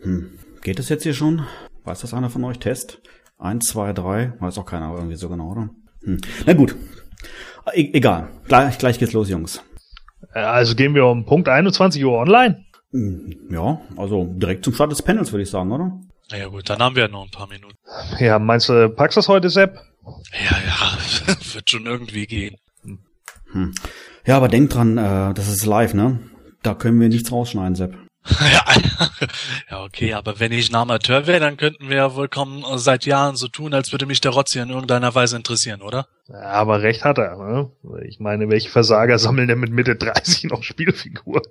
Hm. Geht es jetzt hier schon? Weiß das einer von euch? Test? Eins, zwei, drei? Weiß auch keiner irgendwie so genau, oder? Hm. Na gut. E egal. Gleich, gleich geht's los, Jungs. Also gehen wir um Punkt 21 Uhr online? Hm, ja, also direkt zum Start des Panels, würde ich sagen, oder? Naja gut, dann haben wir ja noch ein paar Minuten. Ja, meinst du, packst du das heute, Sepp? Ja, ja, wird schon irgendwie gehen. Hm. Ja, aber denk dran, äh, das ist live, ne? Da können wir nichts rausschneiden, Sepp. ja, okay, aber wenn ich ein Amateur wäre, dann könnten wir ja wohl kaum seit Jahren so tun, als würde mich der Rotz hier in irgendeiner Weise interessieren, oder? Ja, aber recht hat er, ne? Ich meine, welche Versager sammeln denn mit Mitte 30 noch Spielfigur?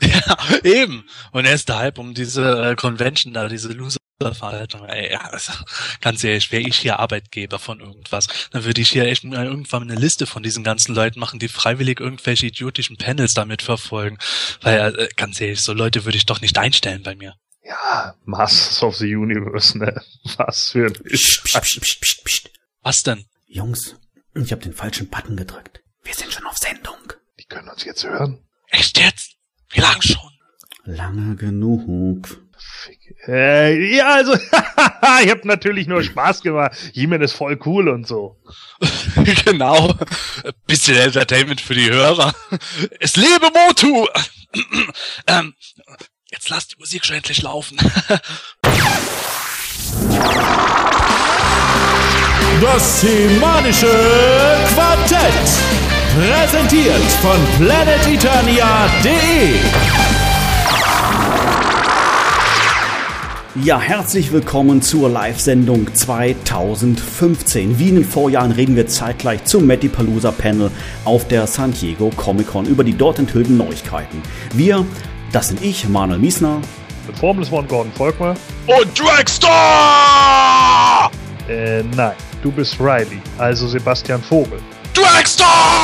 Ja, eben. Und erst halb um diese äh, Convention da, diese Loser-Veranstaltung. Ey, ja, also, ganz ehrlich, wäre ich hier Arbeitgeber von irgendwas, dann würde ich hier echt irgendwann eine Liste von diesen ganzen Leuten machen, die freiwillig irgendwelche idiotischen Panels damit verfolgen. Weil, äh, ganz ehrlich, so Leute würde ich doch nicht einstellen bei mir. Ja, Masters of the Universe, ne? Was für ein psst, psst, psst, psst, psst. Was denn? Jungs, ich habe den falschen Button gedrückt. Wir sind schon auf Sendung. Die können uns jetzt hören. Echt jetzt? Wie lang schon? Lange genug. Äh, ja, also, ich hab natürlich nur Spaß gemacht. He-Man ist voll cool und so. genau. Bisschen Entertainment für die Hörer. Es lebe Motu! ähm, jetzt lass die Musik schon endlich laufen. Das semanische Quartett. Präsentiert von planeteternia.de. Ja, herzlich willkommen zur Live-Sendung 2015. Wie in den Vorjahren reden wir zeitgleich zum Palooza Panel auf der San Diego Comic Con über die dort enthüllten Neuigkeiten. Wir, das sind ich, Manuel Miesner. Mit Formless One Gordon Volkmar. Und Dragster! Äh, nein, du bist Riley, also Sebastian Vogel. Dragster!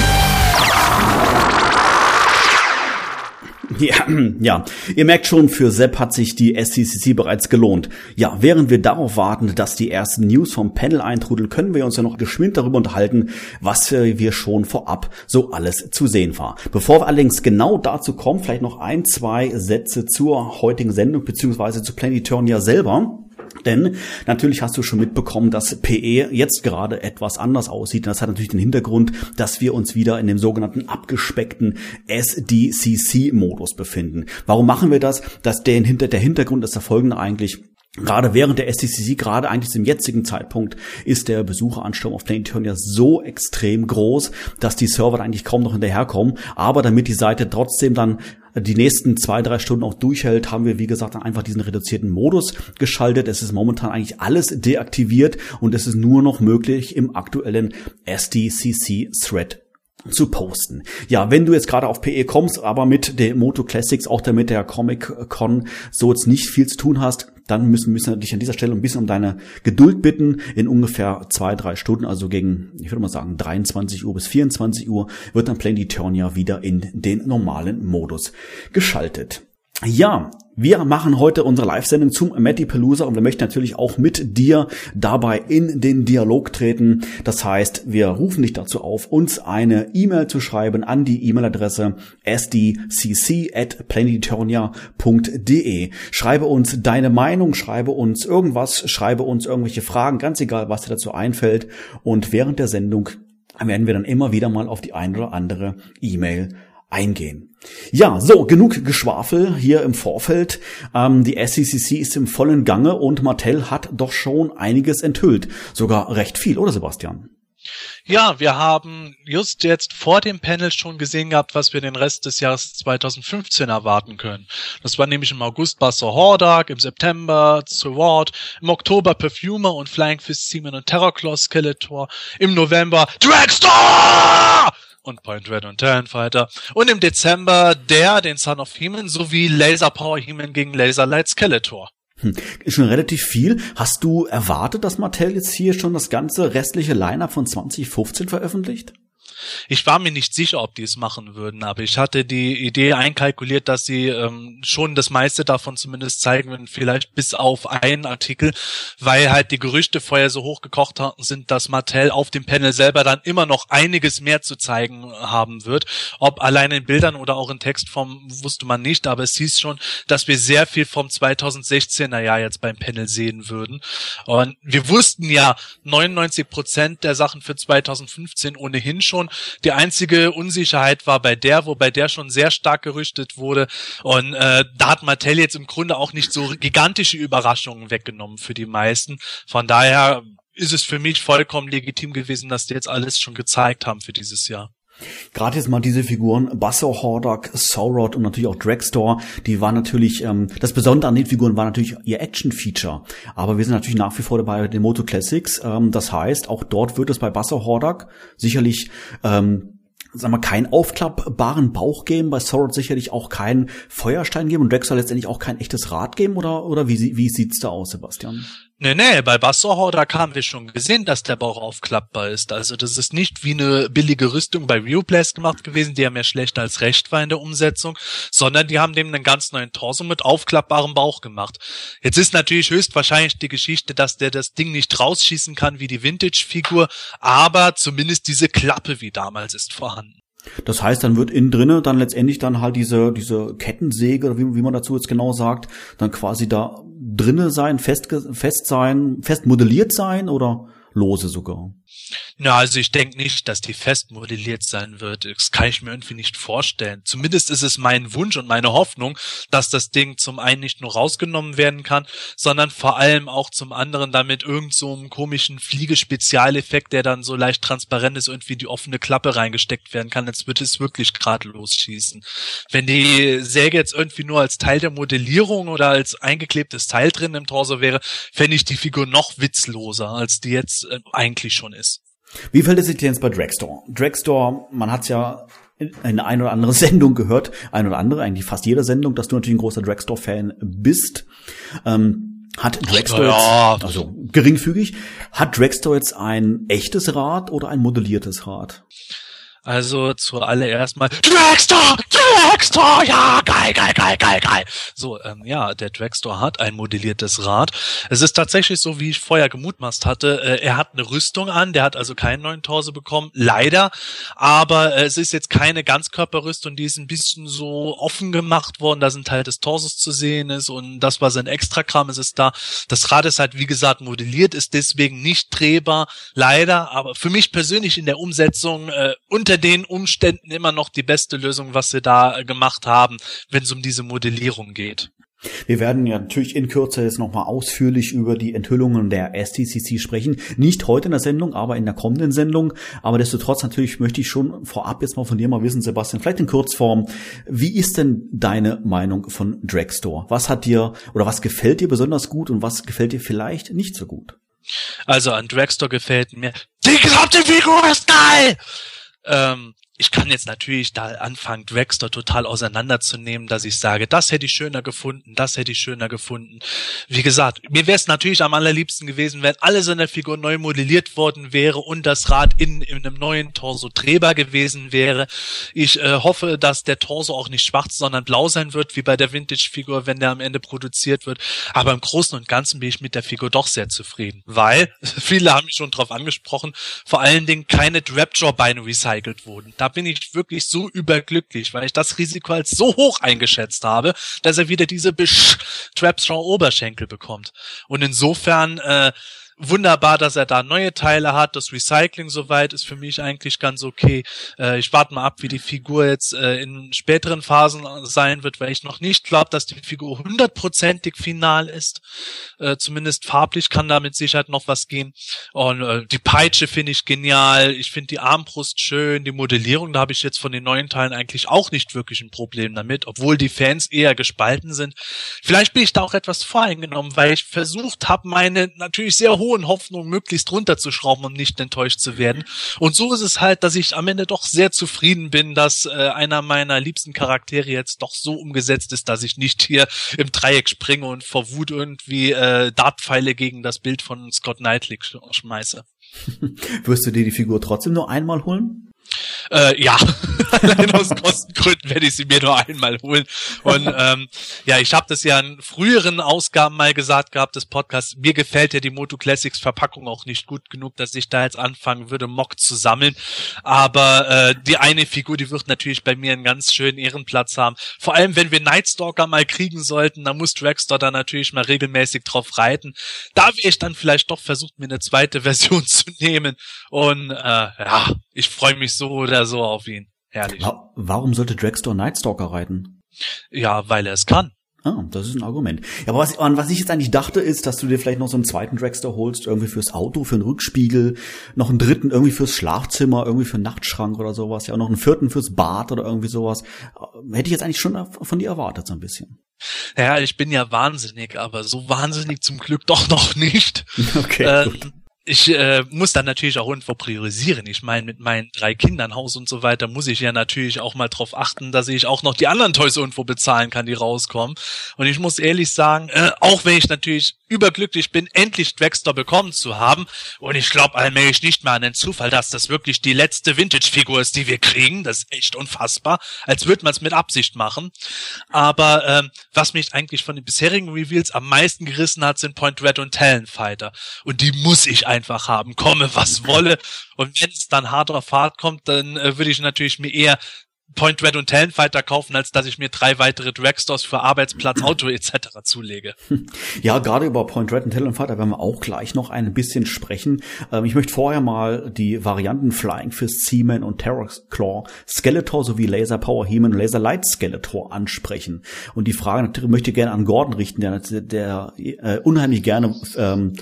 Ja, ja, ihr merkt schon, für Sepp hat sich die SCCC bereits gelohnt. Ja, während wir darauf warten, dass die ersten News vom Panel eintrudeln, können wir uns ja noch geschwind darüber unterhalten, was wir schon vorab so alles zu sehen war. Bevor wir allerdings genau dazu kommen, vielleicht noch ein, zwei Sätze zur heutigen Sendung beziehungsweise zu Planetonia selber. Denn natürlich hast du schon mitbekommen, dass PE jetzt gerade etwas anders aussieht. Das hat natürlich den Hintergrund, dass wir uns wieder in dem sogenannten abgespeckten SDCC-Modus befinden. Warum machen wir das? Dass der, der Hintergrund ist der folgende eigentlich. Gerade während der SDCC, gerade eigentlich zum jetzigen Zeitpunkt, ist der Besucheransturm auf Planetonia so extrem groß, dass die Server eigentlich kaum noch hinterherkommen. Aber damit die Seite trotzdem dann die nächsten zwei, drei Stunden auch durchhält, haben wir, wie gesagt, dann einfach diesen reduzierten Modus geschaltet. Es ist momentan eigentlich alles deaktiviert und es ist nur noch möglich im aktuellen SDCC-Thread zu posten. Ja, wenn du jetzt gerade auf PE kommst, aber mit den Moto Classics, auch damit der Comic Con so jetzt nicht viel zu tun hast, dann müssen, müssen wir dich an dieser Stelle ein bisschen um deine Geduld bitten. In ungefähr zwei, drei Stunden, also gegen, ich würde mal sagen, 23 Uhr bis 24 Uhr, wird dann Planetonia wieder in den normalen Modus geschaltet. Ja, wir machen heute unsere Live-Sendung zum Matty Pelusa und wir möchten natürlich auch mit dir dabei in den Dialog treten. Das heißt, wir rufen dich dazu auf, uns eine E-Mail zu schreiben an die E-Mail-Adresse sdcc@planetonia.de. Schreibe uns deine Meinung, schreibe uns irgendwas, schreibe uns irgendwelche Fragen, ganz egal, was dir dazu einfällt. Und während der Sendung werden wir dann immer wieder mal auf die ein oder andere E-Mail eingehen. Ja, so, genug Geschwafel hier im Vorfeld. Ähm, die SCCC ist im vollen Gange und Mattel hat doch schon einiges enthüllt. Sogar recht viel, oder Sebastian? Ja, wir haben just jetzt vor dem Panel schon gesehen gehabt, was wir den Rest des Jahres 2015 erwarten können. Das war nämlich im August Buster Hordak, im September Sword, im Oktober Perfumer und Flying Fist Seaman und Terrorclaw Skeletor, im November Dragster! Und Point Red und Talon Fighter. Und im Dezember der, den Son of Heman, sowie Laser Power Heman gegen Laser Light Skeletor. Hm. Ist schon relativ viel. Hast du erwartet, dass Mattel jetzt hier schon das ganze restliche Line-Up von 2015 veröffentlicht? Ich war mir nicht sicher, ob die es machen würden, aber ich hatte die Idee einkalkuliert, dass sie ähm, schon das meiste davon zumindest zeigen würden, vielleicht bis auf einen Artikel, weil halt die Gerüchte vorher so hochgekocht sind, dass Mattel auf dem Panel selber dann immer noch einiges mehr zu zeigen haben wird. Ob allein in Bildern oder auch in Textform wusste man nicht, aber es hieß schon, dass wir sehr viel vom 2016er Jahr jetzt beim Panel sehen würden. Und wir wussten ja 99 Prozent der Sachen für 2015 ohnehin schon. Die einzige Unsicherheit war bei der, wobei der schon sehr stark gerüchtet wurde. Und äh, da hat Mattel jetzt im Grunde auch nicht so gigantische Überraschungen weggenommen für die meisten. Von daher ist es für mich vollkommen legitim gewesen, dass die jetzt alles schon gezeigt haben für dieses Jahr. Gerade jetzt mal diese Figuren, Basso, Hordak, Saurod und natürlich auch Dragstore, die waren natürlich, ähm, das Besondere an den Figuren war natürlich ihr Action-Feature. Aber wir sind natürlich nach wie vor dabei bei den Moto Classics. Ähm, das heißt, auch dort wird es bei Basso Hordak sicherlich ähm, sagen wir, keinen aufklappbaren Bauch geben, bei Sorrot sicherlich auch keinen Feuerstein geben und Drexler letztendlich auch kein echtes Rad geben oder, oder wie, wie sieht's da aus, Sebastian? Nee, nee, bei Bassorhor, da haben wir schon gesehen, dass der Bauch aufklappbar ist. Also das ist nicht wie eine billige Rüstung bei Replays gemacht gewesen, die ja mehr schlecht als recht war in der Umsetzung, sondern die haben dem einen ganz neuen Torso mit aufklappbarem Bauch gemacht. Jetzt ist natürlich höchstwahrscheinlich die Geschichte, dass der das Ding nicht rausschießen kann wie die Vintage-Figur, aber zumindest diese Klappe wie damals ist vorhanden. Das heißt, dann wird innen drinne dann letztendlich dann halt diese, diese Kettensäge, wie, wie man dazu jetzt genau sagt, dann quasi da drinne sein, fest, fest sein, fest modelliert sein oder lose sogar? Ja, also ich denke nicht, dass die fest modelliert sein wird. Das kann ich mir irgendwie nicht vorstellen. Zumindest ist es mein Wunsch und meine Hoffnung, dass das Ding zum einen nicht nur rausgenommen werden kann, sondern vor allem auch zum anderen damit irgend so einem komischen Fliegespezialeffekt, der dann so leicht transparent ist, irgendwie die offene Klappe reingesteckt werden kann, als würde es wirklich gerade losschießen. Wenn die Säge jetzt irgendwie nur als Teil der Modellierung oder als eingeklebtes Teil drin im Torso wäre, fände ich die Figur noch witzloser, als die jetzt äh, eigentlich schon ist. Wie fällt es sich jetzt bei Dragstore? Dragstore, man hat es ja in eine ein oder andere Sendung gehört, ein oder andere, eigentlich fast jede Sendung, dass du natürlich ein großer Dragstore-Fan bist. Ähm, hat Dragstore ja. jetzt, also geringfügig, hat Dragstore jetzt ein echtes Rad oder ein modelliertes Rad? Also zuallererst mal Dragstore, Dragstore, ja, geil, geil, geil, geil, geil. So, ähm, ja, der Dragstore hat ein modelliertes Rad. Es ist tatsächlich so, wie ich vorher gemutmaßt hatte. Äh, er hat eine Rüstung an, der hat also keinen neuen Torso bekommen, leider. Aber äh, es ist jetzt keine Ganzkörperrüstung, die ist ein bisschen so offen gemacht worden. Da sind halt des Torsos zu sehen ist und das, was ein Extrakram ist, ist da. Das Rad ist halt, wie gesagt, modelliert, ist deswegen nicht drehbar, leider. Aber für mich persönlich in der Umsetzung äh, unter unter den Umständen immer noch die beste Lösung, was sie da gemacht haben, wenn es um diese Modellierung geht. Wir werden ja natürlich in Kürze jetzt nochmal ausführlich über die Enthüllungen der STCC sprechen. Nicht heute in der Sendung, aber in der kommenden Sendung. Aber desto trotz natürlich möchte ich schon vorab jetzt mal von dir mal wissen, Sebastian, vielleicht in Kurzform. Wie ist denn deine Meinung von Dragstore? Was hat dir oder was gefällt dir besonders gut und was gefällt dir vielleicht nicht so gut? Also an Dragstore gefällt mir, die gesamte Figur ist geil! Ähm, ich kann jetzt natürlich da anfangen, Dragster total auseinanderzunehmen, dass ich sage, das hätte ich schöner gefunden, das hätte ich schöner gefunden. Wie gesagt, mir wäre es natürlich am allerliebsten gewesen, wenn alles in der Figur neu modelliert worden wäre und das Rad in, in einem neuen Torso drehbar gewesen wäre. Ich äh, hoffe, dass der Torso auch nicht schwarz, sondern blau sein wird, wie bei der Vintage-Figur, wenn der am Ende produziert wird. Aber im Großen und Ganzen bin ich mit der Figur doch sehr zufrieden, weil, viele haben mich schon drauf angesprochen, vor allen Dingen keine Drapjaw-Beine recycelt wurden. Da bin ich wirklich so überglücklich, weil ich das Risiko als so hoch eingeschätzt habe, dass er wieder diese Besch Trapstraw Oberschenkel bekommt. Und insofern äh, wunderbar, dass er da neue Teile hat. Das Recycling soweit ist für mich eigentlich ganz okay. Äh, ich warte mal ab, wie die Figur jetzt äh, in späteren Phasen sein wird, weil ich noch nicht glaube, dass die Figur hundertprozentig final ist. Äh, zumindest farblich kann da mit Sicherheit noch was gehen. Und äh, die Peitsche finde ich genial. Ich finde die Armbrust schön. Die Modellierung, da habe ich jetzt von den neuen Teilen eigentlich auch nicht wirklich ein Problem damit, obwohl die Fans eher gespalten sind. Vielleicht bin ich da auch etwas voreingenommen, weil ich versucht habe, meine natürlich sehr hohe hohen Hoffnungen möglichst runterzuschrauben, um nicht enttäuscht zu werden. Und so ist es halt, dass ich am Ende doch sehr zufrieden bin, dass äh, einer meiner liebsten Charaktere jetzt doch so umgesetzt ist, dass ich nicht hier im Dreieck springe und vor Wut irgendwie äh, Dartpfeile gegen das Bild von Scott Knightley schmeiße. Wirst du dir die Figur trotzdem nur einmal holen? Äh, ja, allein aus Kostengründen werde ich sie mir nur einmal holen. Und ähm, ja, ich habe das ja in früheren Ausgaben mal gesagt gehabt des Podcasts. Mir gefällt ja die Moto Classics Verpackung auch nicht gut genug, dass ich da jetzt anfangen würde, Mock zu sammeln. Aber äh, die eine Figur, die wird natürlich bei mir einen ganz schönen Ehrenplatz haben. Vor allem, wenn wir Nightstalker mal kriegen sollten, dann muss Dragster da natürlich mal regelmäßig drauf reiten. Da wäre ich dann vielleicht doch versucht, mir eine zweite Version zu nehmen. Und äh, ja, ich freue mich so oder so auf ihn. Herrlich. Wa- Warum sollte Dragstore Nightstalker reiten? Ja, weil er es kann. Ah, das ist ein Argument. Ja, aber was, an was ich jetzt eigentlich dachte, ist, dass du dir vielleicht noch so einen zweiten Dragster holst, irgendwie fürs Auto, für den Rückspiegel, noch einen dritten irgendwie fürs Schlafzimmer, irgendwie für einen Nachtschrank oder sowas, ja, und noch einen vierten fürs Bad oder irgendwie sowas. Hätte ich jetzt eigentlich schon von dir erwartet, so ein bisschen. Ja, ich bin ja wahnsinnig, aber so wahnsinnig zum Glück doch noch nicht. Okay, gut. Ich äh, muss dann natürlich auch irgendwo priorisieren. Ich meine, mit meinen drei Kindern, Haus und so weiter, muss ich ja natürlich auch mal drauf achten, dass ich auch noch die anderen Toys irgendwo bezahlen kann, die rauskommen. Und ich muss ehrlich sagen, äh, auch wenn ich natürlich überglücklich bin, endlich Dragster bekommen zu haben, und ich glaube allmählich nicht mehr an den Zufall, dass das wirklich die letzte Vintage-Figur ist, die wir kriegen. Das ist echt unfassbar, als würde man es mit Absicht machen. Aber ähm, was mich eigentlich von den bisherigen Reveals am meisten gerissen hat, sind Point Red und Talonfighter. Und die muss ich einfach haben, komme was wolle. Und wenn es dann hart auf hart kommt, dann äh, würde ich natürlich mir eher Point Red und Talonfighter kaufen, als dass ich mir drei weitere Dragstores für Arbeitsplatz, Auto etc. zulege. Ja, gerade über Point Red und Talonfighter werden wir auch gleich noch ein bisschen sprechen. Ähm, ich möchte vorher mal die Varianten Flying Fist, Seaman und Terror Claw, Skeletor sowie Laser Power He-Man und Laser Light Skeletor ansprechen. Und die Frage natürlich möchte ich gerne an Gordon richten, der, der äh, unheimlich gerne ähm,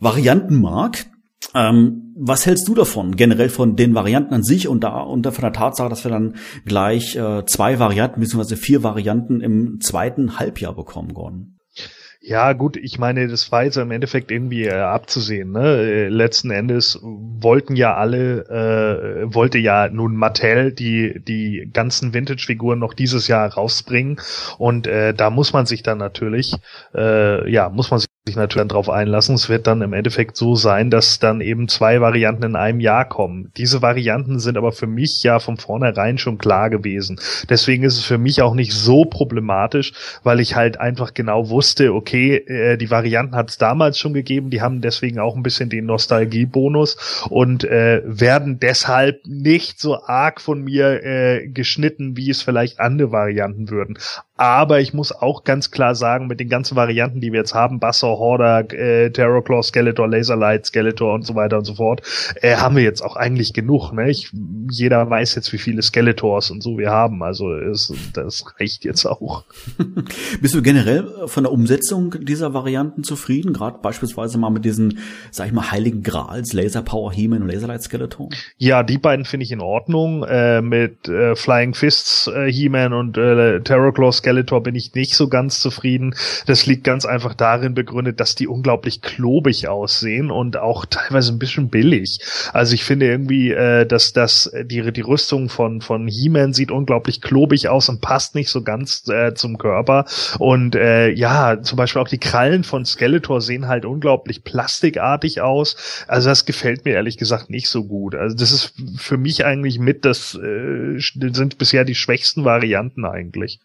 Varianten mag. Ähm, was hältst du davon, generell von den Varianten an sich und da und von der Tatsache, dass wir dann gleich äh, zwei Varianten bzw. vier Varianten im zweiten Halbjahr bekommen, Gordon? Ja, gut, ich meine, das war jetzt im Endeffekt irgendwie äh, abzusehen. Ne? Äh, letzten Endes wollten ja alle, äh, wollte ja nun Mattel die die ganzen Vintage-Figuren noch dieses Jahr rausbringen und äh, da muss man sich dann natürlich, äh, ja, muss man sich natürlich dann drauf einlassen. Es wird dann im Endeffekt so sein, dass dann eben zwei Varianten in einem Jahr kommen. Diese Varianten sind aber für mich ja von vornherein schon klar gewesen. Deswegen ist es für mich auch nicht so problematisch, weil ich halt einfach genau wusste, okay, äh, die Varianten hat es damals schon gegeben, die haben deswegen auch ein bisschen den Nostalgiebonus und äh, werden deshalb nicht so arg von mir äh, geschnitten, wie es vielleicht andere Varianten würden. Aber ich muss auch ganz klar sagen, mit den ganzen Varianten, die wir jetzt haben, Basser, Hordak, äh, Terrorclaw, Skeletor, Laserlight, Skeletor und so weiter und so fort, äh, haben wir jetzt auch eigentlich genug. Ne? Ich, jeder weiß jetzt, wie viele Skeletors und so wir haben. Also es, das reicht jetzt auch. Bist du generell von der Umsetzung dieser Varianten zufrieden? Gerade beispielsweise mal mit diesen, sag ich mal, heiligen Grals, Laser Power He-Man und Laserlight Skeletor? Ja, die beiden finde ich in Ordnung. Äh, mit äh, Flying Fists äh, He-Man und äh, Terrorclaw Skeletor bin ich nicht so ganz zufrieden. Das liegt ganz einfach darin begründet, dass die unglaublich klobig aussehen und auch teilweise ein bisschen billig. Also ich finde irgendwie, äh, dass das die die Rüstung von von He-Man sieht unglaublich klobig aus und passt nicht so ganz äh, zum Körper. Und äh, ja, zum Beispiel auch die Krallen von Skeletor sehen halt unglaublich plastikartig aus. Also das gefällt mir ehrlich gesagt nicht so gut. Also das ist für mich eigentlich mit das äh, sind bisher die schwächsten Varianten eigentlich.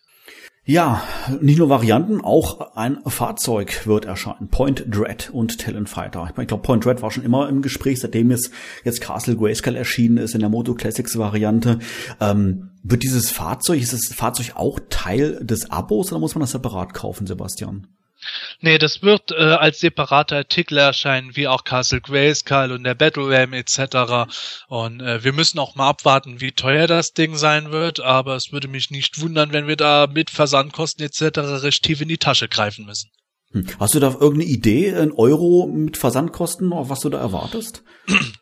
Ja, nicht nur Varianten, auch ein Fahrzeug wird erscheinen. Point Dread und Talon Fighter. Ich, mein, ich glaube, Point Dread war schon immer im Gespräch, seitdem es jetzt Castle Grayskull erschienen ist in der Moto Classics Variante. Ähm, wird dieses Fahrzeug, ist das Fahrzeug auch Teil des Abos oder muss man das separat kaufen, Sebastian? Nee, das wird äh, als separater Artikel erscheinen, wie auch Castle Grayskull und der Battle Ram etc. Und äh, wir müssen auch mal abwarten, wie teuer das Ding sein wird, aber es würde mich nicht wundern, wenn wir da mit Versandkosten etc. recht tief in die Tasche greifen müssen. Hm. Hast du da irgendeine Idee, ein Euro mit Versandkosten, auf was du da erwartest?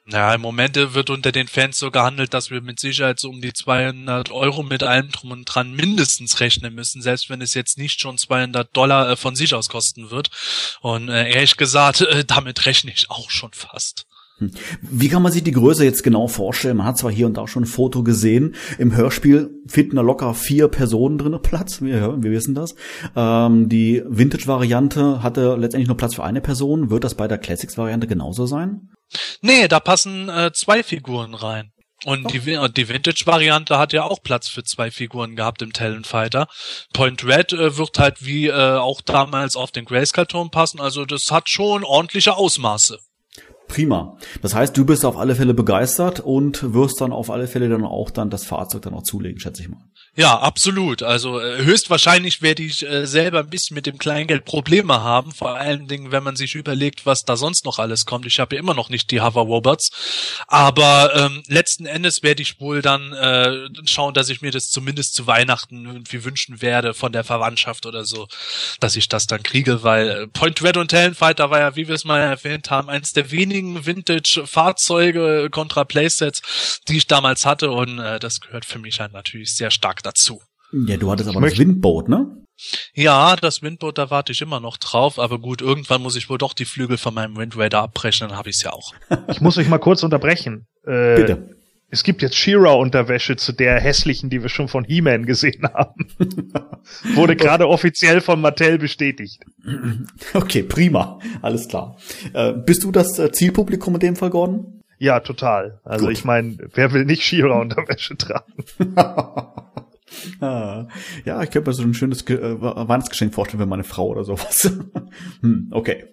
Ja, im Moment wird unter den Fans so gehandelt, dass wir mit Sicherheit so um die 200 Euro mit allem drum und dran mindestens rechnen müssen, selbst wenn es jetzt nicht schon 200 Dollar äh, von sich aus kosten wird. Und äh, ehrlich gesagt, äh, damit rechne ich auch schon fast. Wie kann man sich die Größe jetzt genau vorstellen? Man hat zwar hier und da schon ein Foto gesehen. Im Hörspiel finden da locker vier Personen drinne Platz. Wir, wir wissen das. Ähm, die Vintage-Variante hatte letztendlich nur Platz für eine Person. Wird das bei der Classics-Variante genauso sein? Nee, da passen äh, zwei Figuren rein. Und die, die Vintage-Variante hat ja auch Platz für zwei Figuren gehabt im Talon Fighter. Point Red äh, wird halt wie äh, auch damals auf den Grayskull-Turm passen. Also das hat schon ordentliche Ausmaße. Prima. Das heißt, du bist auf alle Fälle begeistert und wirst dann auf alle Fälle dann auch dann das Fahrzeug dann auch zulegen, schätze ich mal. Ja, absolut. Also äh, höchstwahrscheinlich werde ich äh, selber ein bisschen mit dem Kleingeld Probleme haben, vor allen Dingen, wenn man sich überlegt, was da sonst noch alles kommt. Ich habe ja immer noch nicht die Hover Robots, aber ähm, letzten Endes werde ich wohl dann äh, schauen, dass ich mir das zumindest zu Weihnachten irgendwie wünschen werde von der Verwandtschaft oder so, dass ich das dann kriege, weil äh, Point Red und Talonfighter war ja, wie wir es mal erwähnt haben, eins der wenigen Vintage-Fahrzeuge kontra Playsets, die ich damals hatte und äh, das gehört für mich halt natürlich sehr stark dazu. Ja, du hattest aber das Windboot, ne? Ja, das Windboot, da warte ich immer noch drauf, aber gut, irgendwann muss ich wohl doch die Flügel von meinem Wind Raider abbrechen, dann habe ich es ja auch. Ich muss euch mal kurz unterbrechen. Äh, Bitte. Es gibt jetzt She-Ra-Unterwäsche zu der hässlichen, die wir schon von He-Man gesehen haben. Wurde gerade offiziell von Mattel bestätigt. Okay, prima. Alles klar. Äh, bist du das äh, Zielpublikum in dem Fall, Gordon? Ja, total. Also Gut. ich meine, wer will nicht She-Ra-Unterwäsche tragen? Ah. ja, ich könnte mir so ein schönes äh, Weihnachtsgeschenk vorstellen für meine Frau oder sowas. hm, okay.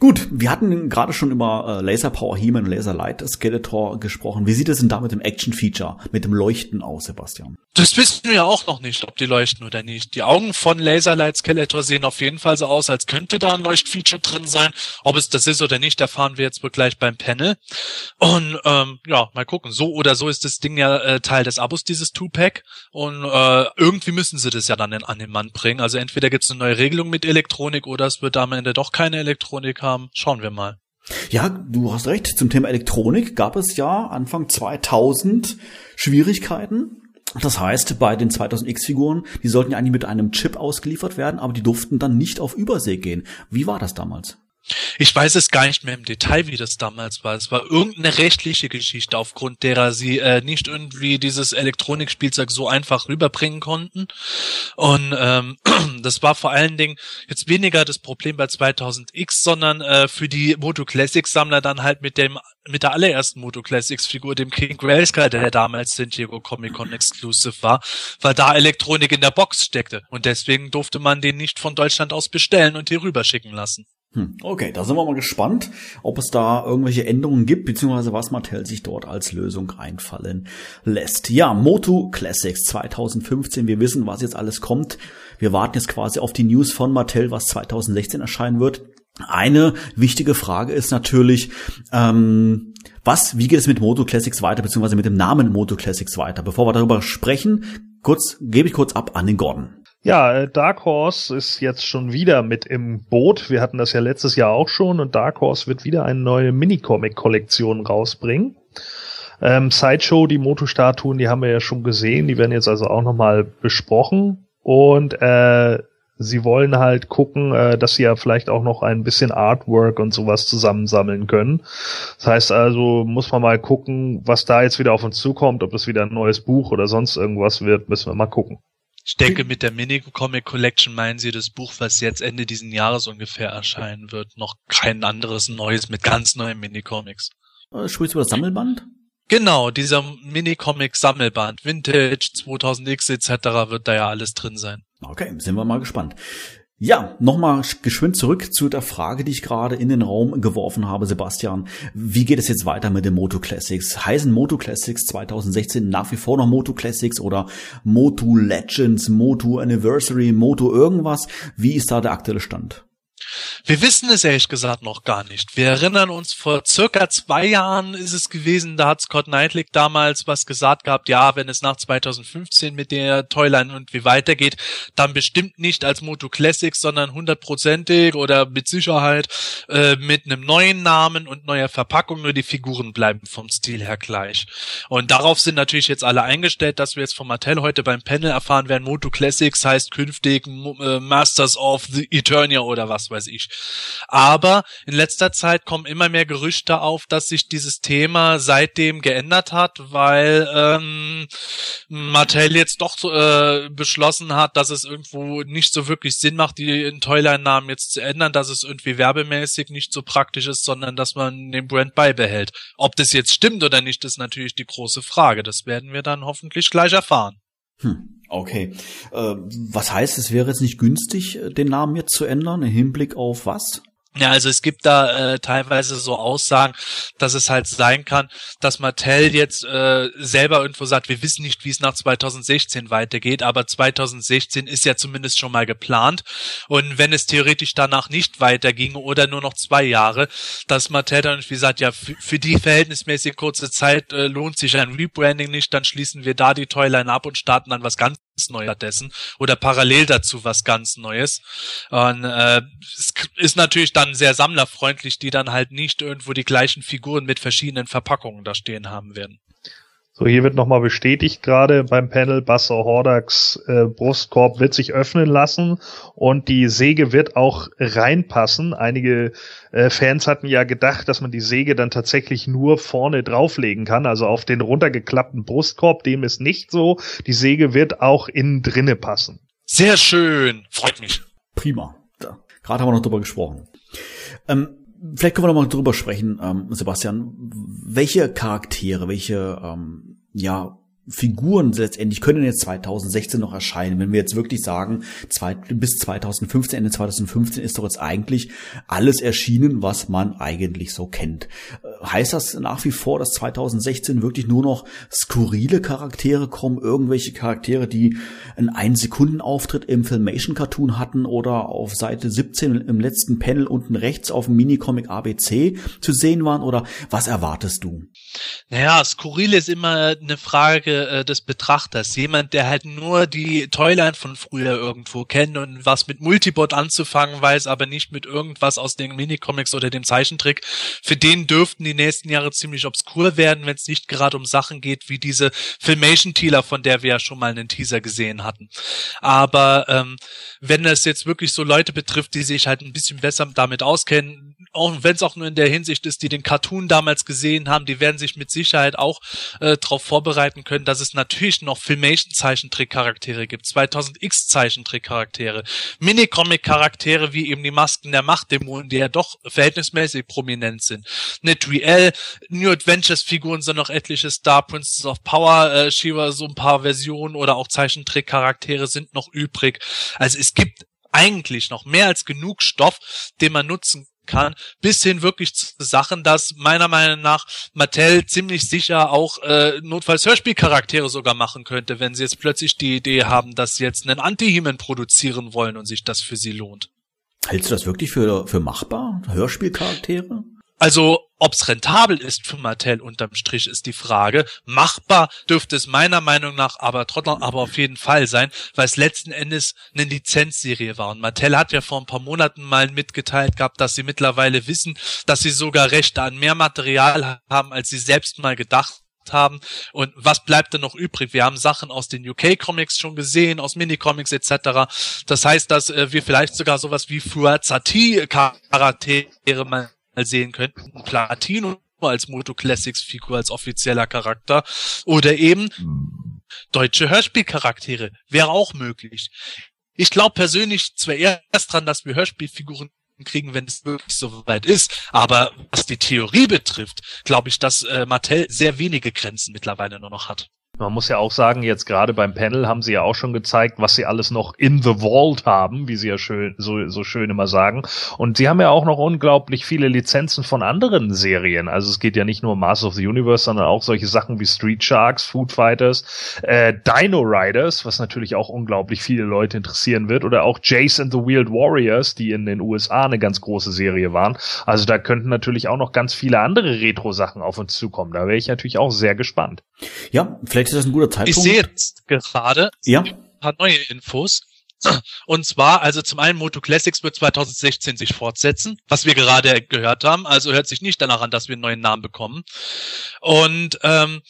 Gut, wir hatten gerade schon über äh, Laser Power He-Man und Laser Light Skeletor gesprochen. Wie sieht es denn da mit dem Action Feature, mit dem Leuchten aus, Sebastian? Das wissen wir auch noch nicht, ob die leuchten oder nicht. Die Augen von Laser Light Skeletor sehen auf jeden Fall so aus, als könnte da ein Leuchtfeature drin sein. Ob es das ist oder nicht, erfahren wir jetzt wohl gleich beim Panel. Und ähm, ja, mal gucken. So oder so ist das Ding ja äh, Teil des Abos, dieses Two-Pack. Und äh, irgendwie müssen sie das ja dann in, an den Mann bringen. Also entweder gibt es eine neue Regelung mit Elektronik oder es wird am Ende doch keine Elektronik haben. Schauen wir mal. Ja, du hast recht. Zum Thema Elektronik gab es ja Anfang 2000 Schwierigkeiten. Das heißt, bei den 2000X-Figuren, die sollten ja eigentlich mit einem Chip ausgeliefert werden, aber die durften dann nicht auf Übersee gehen. Wie war das damals? Ich weiß es gar nicht mehr im Detail, wie das damals war. Es war irgendeine rechtliche Geschichte, aufgrund derer sie äh, nicht irgendwie dieses Elektronikspielzeug so einfach rüberbringen konnten. Und ähm, das war vor allen Dingen jetzt weniger das Problem bei 2000X, sondern äh, für die Moto Classics Sammler dann halt mit dem mit der allerersten Moto Classics Figur, dem King Grayskull, der damals San Diego Comic Con Exclusive war, weil da Elektronik in der Box steckte und deswegen durfte man den nicht von Deutschland aus bestellen und hier rüberschicken lassen. Hm, okay, da sind wir mal gespannt, ob es da irgendwelche Änderungen gibt, beziehungsweise was Mattel sich dort als Lösung einfallen lässt. Ja, Moto Classics 2015. Wir wissen, was jetzt alles kommt. Wir warten jetzt quasi auf die News von Mattel, was 2016 erscheinen wird. Eine wichtige Frage ist natürlich, ähm, was, wie geht es mit Moto Classics weiter, beziehungsweise mit dem Namen Moto Classics weiter? Bevor wir darüber sprechen, kurz, gebe ich kurz ab an den Gordon. Ja, äh, Dark Horse ist jetzt schon wieder mit im Boot. Wir hatten das ja letztes Jahr auch schon und Dark Horse wird wieder eine neue Minicomic-Kollektion rausbringen. Ähm, Sideshow, die Moto-Statuen, die haben wir ja schon gesehen, die werden jetzt also auch nochmal besprochen und äh, sie wollen halt gucken, äh, dass sie ja vielleicht auch noch ein bisschen Artwork und sowas zusammensammeln können. Das heißt also, muss man mal gucken, was da jetzt wieder auf uns zukommt, ob das wieder ein neues Buch oder sonst irgendwas wird, müssen wir mal gucken. Ich denke, mit der Mini-Comic Collection meinen sie das Buch, was jetzt Ende diesen Jahres ungefähr erscheinen wird. Noch kein anderes Neues mit ganz neuen Mini-Comics. Äh, sprichst du über das Sammelband? Genau, dieser Mini-Comic-Sammelband. Vintage, 2000X etc. wird da ja alles drin sein. Okay, sind wir mal gespannt. Ja, nochmal geschwind zurück zu der Frage, die ich gerade in den Raum geworfen habe, Sebastian. Wie geht es jetzt weiter mit den Moto Classics? Heißen Moto Classics 2016 nach wie vor noch Moto Classics oder Moto Legends, Moto Anniversary, Moto irgendwas? Wie ist da der aktuelle Stand? Wir wissen es ehrlich gesagt noch gar nicht. Wir erinnern uns, vor circa zwei Jahren ist es gewesen, da hat Scott Knightley damals was gesagt gehabt, ja, wenn es nach 2015 mit der Toyline und wie weitergeht, dann bestimmt nicht als Moto Classics, sondern hundertprozentig oder mit Sicherheit äh, mit einem neuen Namen und neuer Verpackung, nur die Figuren bleiben vom Stil her gleich. Und darauf sind natürlich jetzt alle eingestellt, dass wir jetzt von Mattel heute beim Panel erfahren werden, Moto Classics heißt künftig äh, Masters of the Eternia oder was weiß weiß ich. Aber in letzter Zeit kommen immer mehr Gerüchte auf, dass sich dieses Thema seitdem geändert hat, weil ähm, Mattel jetzt doch äh, beschlossen hat, dass es irgendwo nicht so wirklich Sinn macht, die Toyline-Namen jetzt zu ändern, dass es irgendwie werbemäßig nicht so praktisch ist, sondern dass man den Brand beibehält. Ob das jetzt stimmt oder nicht, ist natürlich die große Frage. Das werden wir dann hoffentlich gleich erfahren. Hm, okay. Äh, was heißt, es wäre jetzt nicht günstig, den Namen jetzt zu ändern, im Hinblick auf was? Ja, also es gibt da äh, teilweise so Aussagen, dass es halt sein kann, dass Mattel jetzt äh, selber irgendwo sagt, wir wissen nicht, wie es nach 2016 weitergeht, aber 2016 ist ja zumindest schon mal geplant. Und wenn es theoretisch danach nicht weiterginge oder nur noch zwei Jahre, dass Mattel dann irgendwie sagt, ja, für die verhältnismäßig kurze Zeit äh, lohnt sich ein Rebranding nicht, dann schließen wir da die Toyline ab und starten dann was ganz Neues stattdessen oder parallel dazu was ganz Neues. Und äh, es ist natürlich dann sehr sammlerfreundlich, die dann halt nicht irgendwo die gleichen Figuren mit verschiedenen Verpackungen da stehen haben werden. So, hier wird nochmal bestätigt gerade beim Panel, Basser Hordaks äh, Brustkorb wird sich öffnen lassen und die Säge wird auch reinpassen. Einige äh, Fans hatten ja gedacht, dass man die Säge dann tatsächlich nur vorne drauflegen kann, also auf den runtergeklappten Brustkorb. Dem ist nicht so. Die Säge wird auch innen drinne passen. Sehr schön, freut mich. Prima. Da. Gerade haben wir noch drüber gesprochen. Ähm, vielleicht können wir noch mal drüber sprechen, ähm, Sebastian. Welche Charaktere, welche ähm, ja Figuren letztendlich können jetzt 2016 noch erscheinen, wenn wir jetzt wirklich sagen, zwei, bis 2015, Ende 2015 ist doch jetzt eigentlich alles erschienen, was man eigentlich so kennt. Äh, heißt das nach wie vor, dass 2016 wirklich nur noch skurrile Charaktere kommen, irgendwelche Charaktere, die einen Ein-Sekunden-Auftritt im Filmation-Cartoon hatten oder auf Seite 17 im letzten Panel unten rechts auf dem Minicomic ABC zu sehen waren oder was erwartest du? Naja, skurril ist immer eine Frage äh, des Betrachters. Jemand, der halt nur die Toyline von früher irgendwo kennt und was mit Multibot anzufangen weiß, aber nicht mit irgendwas aus den Minicomics oder dem Zeichentrick, für den dürften die nächsten Jahre ziemlich obskur werden, wenn es nicht gerade um Sachen geht wie diese Filmation-Tealer, von der wir ja schon mal einen Teaser gesehen hatten. Aber ähm, wenn es jetzt wirklich so Leute betrifft, die sich halt ein bisschen besser damit auskennen, auch wenn es auch nur in der Hinsicht ist, die den Cartoon damals gesehen haben, die werden sich mit Sicherheit auch äh, darauf vorbereiten können, dass es natürlich noch Filmation-Zeichentrick-Charaktere gibt, 2000X-Zeichentrick-Charaktere, Minicomic-Charaktere wie eben die Masken der Machtdämonen, die ja doch verhältnismäßig prominent sind. Net Real, New Adventures-Figuren sind noch etliche Star Princess of Power, äh, Shiva, so ein paar Versionen oder auch Zeichentrick-Charaktere sind noch übrig. Also es gibt eigentlich noch mehr als genug Stoff, den man nutzen kann, bis hin wirklich zu Sachen, dass meiner Meinung nach Mattel ziemlich sicher auch äh, notfalls Hörspielcharaktere sogar machen könnte, wenn sie jetzt plötzlich die Idee haben, dass sie jetzt einen Anti-Human produzieren wollen und sich das für sie lohnt. Hältst du das wirklich für, für machbar? Hörspielcharaktere? Also, ob's rentabel ist für Mattel unterm Strich ist die Frage. Machbar dürfte es meiner Meinung nach aber trotzdem aber auf jeden Fall sein, weil es letzten Endes eine Lizenzserie war. Und Mattel hat ja vor ein paar Monaten mal mitgeteilt gehabt, dass sie mittlerweile wissen, dass sie sogar Rechte an mehr Material haben, als sie selbst mal gedacht haben. Und was bleibt denn noch übrig? Wir haben Sachen aus den UK-Comics schon gesehen, aus Minicomics etc. Das heißt, dass äh, wir vielleicht sogar sowas wie Fuazati-Charaktere mal sehen könnten. Platino als Moto Classics Figur als offizieller Charakter oder eben deutsche Hörspielcharaktere wäre auch möglich. Ich glaube persönlich zwar erst dran, dass wir Hörspielfiguren kriegen, wenn es wirklich soweit ist, aber was die Theorie betrifft, glaube ich, dass äh, Mattel sehr wenige Grenzen mittlerweile nur noch hat. Man muss ja auch sagen, jetzt gerade beim Panel haben sie ja auch schon gezeigt, was sie alles noch in the vault haben, wie sie ja schön, so, so schön immer sagen. Und sie haben ja auch noch unglaublich viele Lizenzen von anderen Serien. Also es geht ja nicht nur um Masters of the Universe, sondern auch solche Sachen wie Street Sharks, Food Fighters, äh, Dino Riders, was natürlich auch unglaublich viele Leute interessieren wird, oder auch Jason the Wild Warriors, die in den USA eine ganz große Serie waren. Also da könnten natürlich auch noch ganz viele andere Retro-Sachen auf uns zukommen. Da wäre ich natürlich auch sehr gespannt. Ja, vielleicht ist das ein guter Zeitpunkt. Ich sehe jetzt gerade ja? ein paar neue Infos. Und zwar, also zum einen Moto Classics wird 2016 sich fortsetzen, was wir gerade gehört haben. Also hört sich nicht danach an, dass wir einen neuen Namen bekommen. Und ähm,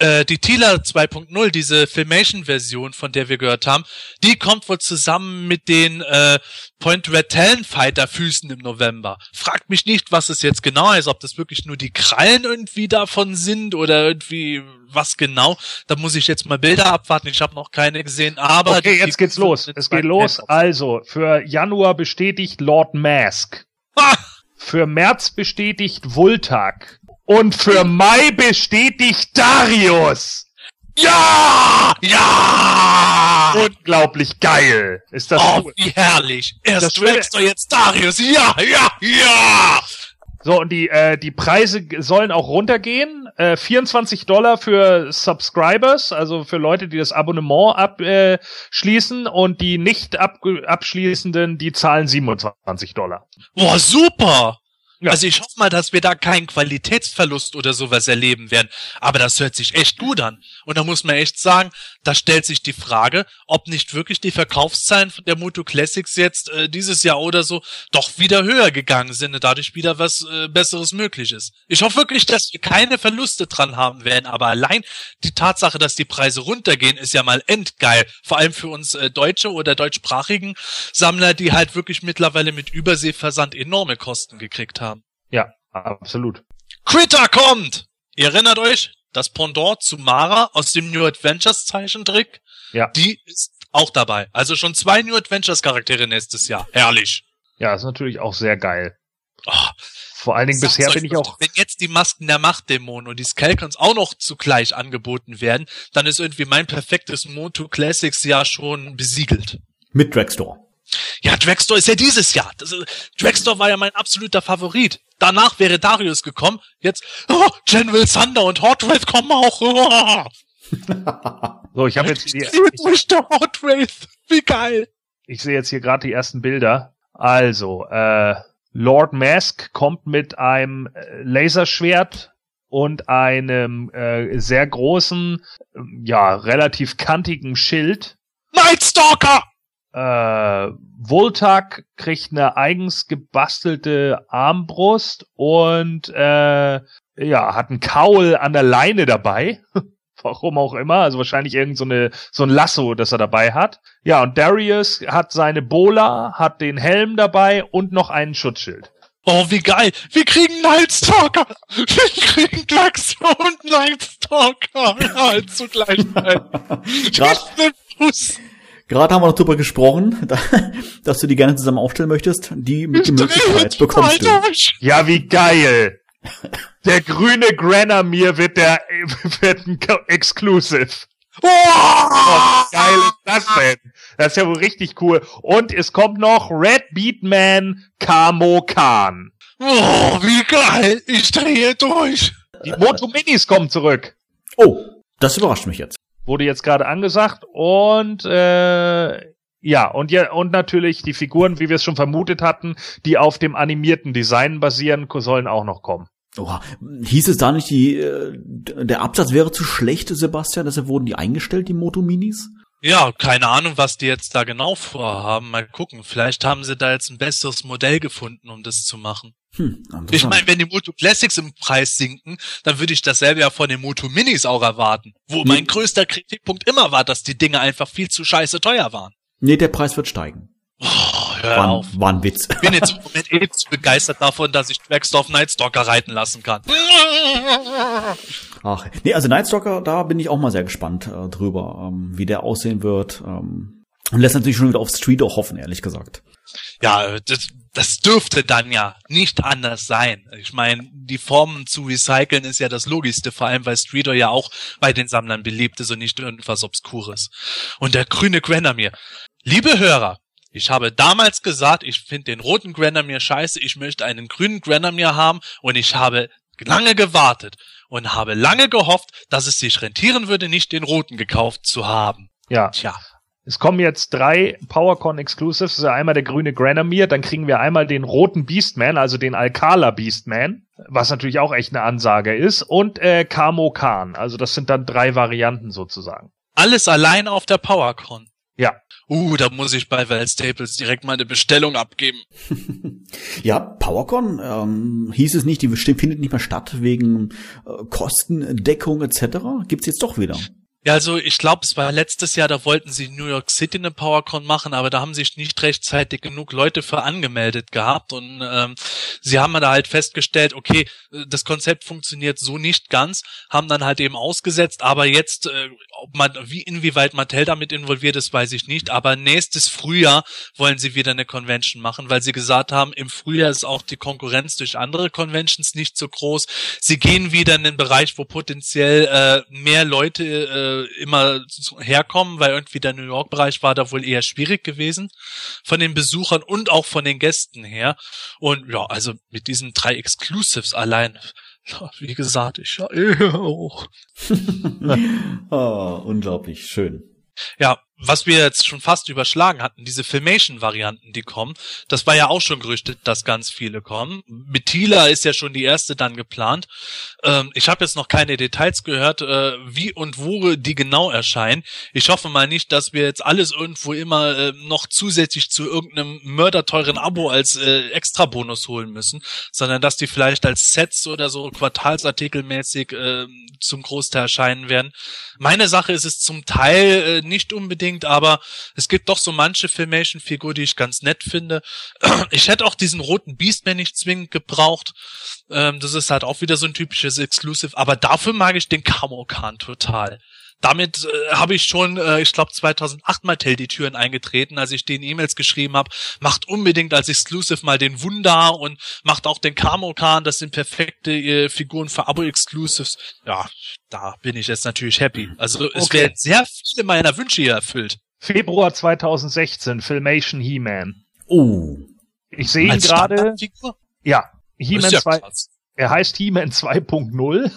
äh, die Tila 2.0, diese Filmation-Version, von der wir gehört haben, die kommt wohl zusammen mit den äh, Point Red Talon Fighter Füßen im November. Fragt mich nicht, was es jetzt genau ist, ob das wirklich nur die Krallen irgendwie davon sind oder irgendwie was genau. Da muss ich jetzt mal Bilder abwarten. Ich habe noch keine gesehen, aber okay, jetzt geht's los. Es geht los. Also für Januar bestätigt Lord Mask. Ah! Für März bestätigt Vultak. Und für Mai bestätigt Darius. Ja! Ja! Unglaublich geil. Ist das Oh, cool. wie herrlich. Erst Schöne- Dragster, jetzt Darius. Ja, ja, ja! So, und die, äh, die Preise sollen auch runtergehen. Äh, 24 Dollar für Subscribers, also für Leute, die das Abonnement abschließen äh, und die nicht abge- abschließenden, die zahlen 27 Dollar. Boah, super! Ja. Also ich hoffe mal, dass wir da keinen Qualitätsverlust oder sowas erleben werden. Aber das hört sich echt gut an. Und da muss man echt sagen, da stellt sich die Frage, ob nicht wirklich die Verkaufszahlen der Moto Classics jetzt äh, dieses Jahr oder so doch wieder höher gegangen sind und dadurch wieder was äh, Besseres möglich ist. Ich hoffe wirklich, dass wir keine Verluste dran haben werden. Aber allein die Tatsache, dass die Preise runtergehen, ist ja mal endgeil. Vor allem für uns äh, Deutsche oder deutschsprachigen Sammler, die halt wirklich mittlerweile mit Überseeversand enorme Kosten gekriegt haben. Ja, absolut. Critter kommt! Ihr erinnert euch, das Pendant zu Mara aus dem New Adventures Zeichentrick? Ja. Die ist auch dabei. Also schon zwei New Adventures Charaktere nächstes Jahr. Herrlich. Ja, ist natürlich auch sehr geil. Oh, Vor allen Dingen bisher bin ich doch, auch, Wenn jetzt die Masken der Machtdämonen und die Skelkons auch noch zugleich angeboten werden, dann ist irgendwie mein perfektes Moto Classics Jahr schon besiegelt. Mit Dragstore. Ja, Dragstore ist ja dieses Jahr. Das, ist- Dragstore war ja mein absoluter Favorit. Danach wäre Darius gekommen. Jetzt, oh, General Thunder und Hot Wraith kommen auch. Oh, so, ich habe jetzt die, durch der Hot Wraith. Wie geil. ich sehe jetzt hier gerade die ersten Bilder. Also, äh, Lord Mask kommt mit einem äh, Laserschwert und einem äh, sehr großen, ähm, ja, relativ kantigen Schild. Nightstalker! Äh, Voltak kriegt eine eigens gebastelte Armbrust und äh, ja, hat einen Kaul an der Leine dabei. Warum auch immer, also wahrscheinlich irgend so, eine, so ein Lasso, das er dabei hat. Ja, und Darius hat seine Bola, hat den Helm dabei und noch einen Schutzschild. Oh, wie geil. Wir kriegen Nightstalker. Wir kriegen Klaxon und Nightstalker. Ja, zugleich. Fuß. Gerade haben wir noch drüber gesprochen, da- dass du die gerne zusammen aufstellen möchtest. Die, die Möglichkeit bekommst du. Ja, wie geil! Der grüne Granamir wird der wird ein Exclusive. Oh! Was geil ist das denn? Das ist ja wohl richtig cool. Und es kommt noch Red Beatman Kamo Khan. Oh, wie geil. Ich drehe durch. Die Moto Minis kommen zurück. Oh, das überrascht mich jetzt. Wurde jetzt gerade angesagt. Und äh, ja, und ja, und natürlich die Figuren, wie wir es schon vermutet hatten, die auf dem animierten Design basieren, sollen auch noch kommen. Oha. Hieß es da nicht, die, äh, der Absatz wäre zu schlecht, Sebastian, deshalb wurden die eingestellt, die Moto Minis? Ja, keine Ahnung, was die jetzt da genau vorhaben. Mal gucken. Vielleicht haben sie da jetzt ein besseres Modell gefunden, um das zu machen. Hm, Ich meine, wenn die Moto Classics im Preis sinken, dann würde ich dasselbe ja von den Moto Minis auch erwarten. Wo mein größter Kritikpunkt immer war, dass die Dinge einfach viel zu scheiße teuer waren. Nee, der Preis wird steigen. Oh, hör War, auf. war ein Witz. Ich bin jetzt im Moment eh zu begeistert davon, dass ich Dragstore auf Nightstalker reiten lassen kann. Ach, nee, also Nightstalker, da bin ich auch mal sehr gespannt äh, drüber, ähm, wie der aussehen wird. Ähm, und lässt natürlich schon wieder auf Street auch hoffen, ehrlich gesagt. Ja, das, das dürfte dann ja nicht anders sein. Ich meine, die Formen zu recyceln ist ja das Logischste, vor allem weil Streeter ja auch bei den Sammlern beliebt ist und nicht irgendwas Obskures. Und der grüne Grenamir. Liebe Hörer, ich habe damals gesagt, ich finde den roten Grenamir scheiße, ich möchte einen grünen Grenamir haben und ich habe lange gewartet und habe lange gehofft, dass es sich rentieren würde, nicht den roten gekauft zu haben. Ja, Tja, Es kommen jetzt drei PowerCon Exclusives. Das ist ja einmal der grüne Granamir, dann kriegen wir einmal den roten Beastman, also den Alcala Beastman, was natürlich auch echt eine Ansage ist, und äh, Kamo Khan. Also das sind dann drei Varianten sozusagen. alles allein auf der PowerCon. Ja. Uh, da muss ich bei Val Staples direkt mal eine Bestellung abgeben. ja, PowerCon ähm, hieß es nicht, die findet nicht mehr statt wegen äh, Kostendeckung etc. Gibt's jetzt doch wieder. Ja, also ich glaube, es war letztes Jahr, da wollten sie New York City eine PowerCon machen, aber da haben sich nicht rechtzeitig genug Leute für angemeldet gehabt und ähm, sie haben da halt festgestellt, okay, das Konzept funktioniert so nicht ganz, haben dann halt eben ausgesetzt, aber jetzt, äh, ob man, wie inwieweit Mattel damit involviert ist, weiß ich nicht, aber nächstes Frühjahr wollen sie wieder eine Convention machen, weil sie gesagt haben, im Frühjahr ist auch die Konkurrenz durch andere Conventions nicht so groß. Sie gehen wieder in den Bereich, wo potenziell äh, mehr Leute äh, äh, immer herkommen, weil irgendwie der New York-Bereich war da wohl eher schwierig gewesen von den Besuchern und auch von den Gästen her. Und ja, also mit diesen drei Exclusives allein, wie gesagt, ich ja auch. oh, unglaublich schön. Ja, was wir jetzt schon fast überschlagen hatten, diese Filmation-Varianten, die kommen, das war ja auch schon gerüchtet, dass ganz viele kommen. Mit Tila ist ja schon die erste dann geplant. Ähm, ich habe jetzt noch keine Details gehört, äh, wie und wo die genau erscheinen. Ich hoffe mal nicht, dass wir jetzt alles irgendwo immer äh, noch zusätzlich zu irgendeinem mörderteuren Abo als äh, Extra-Bonus holen müssen, sondern dass die vielleicht als Sets oder so quartalsartikelmäßig äh, zum Großteil erscheinen werden. Meine Sache ist es zum Teil äh, nicht unbedingt unbedingt, aber es gibt doch so manche Filmation-Figur, die ich ganz nett finde. Ich hätte auch diesen roten Beastman nicht zwingend gebraucht. Ähm, das ist halt auch wieder so ein typisches Exclusive, aber dafür mag ich den Kamokan total damit äh, habe ich schon, äh, ich glaube 2008 mal Tell die Türen eingetreten, als ich den E-Mails geschrieben habe, macht unbedingt als Exclusive mal den Wunder und macht auch den Kamokan, das sind perfekte äh, Figuren für Abo-Exclusives. Ja, da bin ich jetzt natürlich happy. Also es okay. werden sehr viele meiner Wünsche hier erfüllt. Februar 2016, Filmation He-Man. Oh. Ich sehe ihn gerade. Ja, He-Man ja 2. Er heißt He-Man 2.0,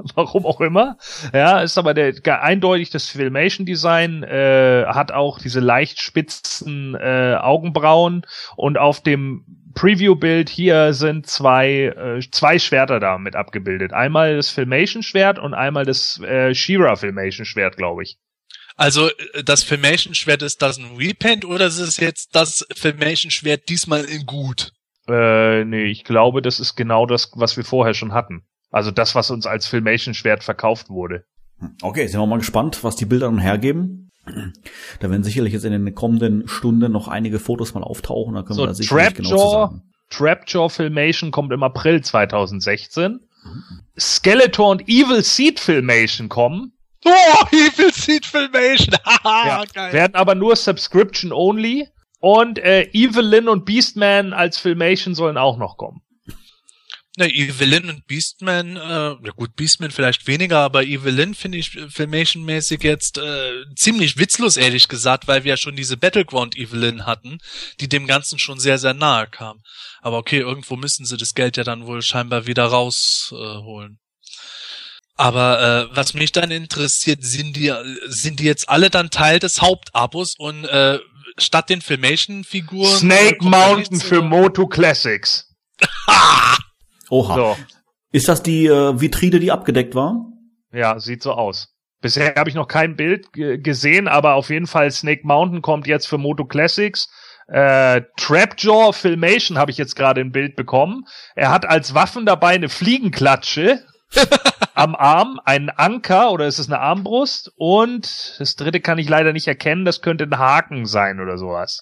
warum auch immer. Ja, ist aber der eindeutig das Filmation Design, äh, hat auch diese leicht spitzen äh, Augenbrauen und auf dem Preview-Bild hier sind zwei, äh, zwei Schwerter da mit abgebildet. Einmal das Filmation-Schwert und einmal das äh, Shira Filmation-Schwert, glaube ich. Also äh, das Filmation-Schwert ist das ein Repaint oder ist es jetzt das Filmation-Schwert diesmal in gut? Äh, nee, ich glaube, das ist genau das, was wir vorher schon hatten. Also das, was uns als Filmation-Schwert verkauft wurde. Okay, sind wir mal gespannt, was die Bilder dann hergeben. Da werden sicherlich jetzt in den kommenden Stunden noch einige Fotos mal auftauchen. Da können so, wir da sicherlich Trapjaw, genau zu sagen. Trapjaw Filmation kommt im April 2016. Mhm. Skeletor und Evil Seed Filmation kommen. Oh, Evil Seed Filmation! ja, geil. Werden aber nur Subscription only. Und äh, Evelyn und Beastman als Filmation sollen auch noch kommen. Na, Evelyn und Beastman, äh, ja gut, Beastman vielleicht weniger, aber Evelyn finde ich Filmation-mäßig jetzt äh, ziemlich witzlos, ehrlich gesagt, weil wir ja schon diese Battleground Evelyn hatten, die dem Ganzen schon sehr, sehr nahe kam. Aber okay, irgendwo müssen sie das Geld ja dann wohl scheinbar wieder rausholen. Äh, aber äh, was mich dann interessiert, sind die, sind die jetzt alle dann Teil des Hauptabos und äh, statt den Filmation-Figuren. Snake Mountain für Moto Classics. Oha. So. Ist das die äh, Vitrine, die abgedeckt war? Ja, sieht so aus. Bisher habe ich noch kein Bild gesehen, aber auf jeden Fall Snake Mountain kommt jetzt für Moto Classics. Äh, Trapjaw Filmation habe ich jetzt gerade ein Bild bekommen. Er hat als Waffen dabei eine Fliegenklatsche am Arm, einen Anker oder ist es eine Armbrust und das dritte kann ich leider nicht erkennen, das könnte ein Haken sein oder sowas.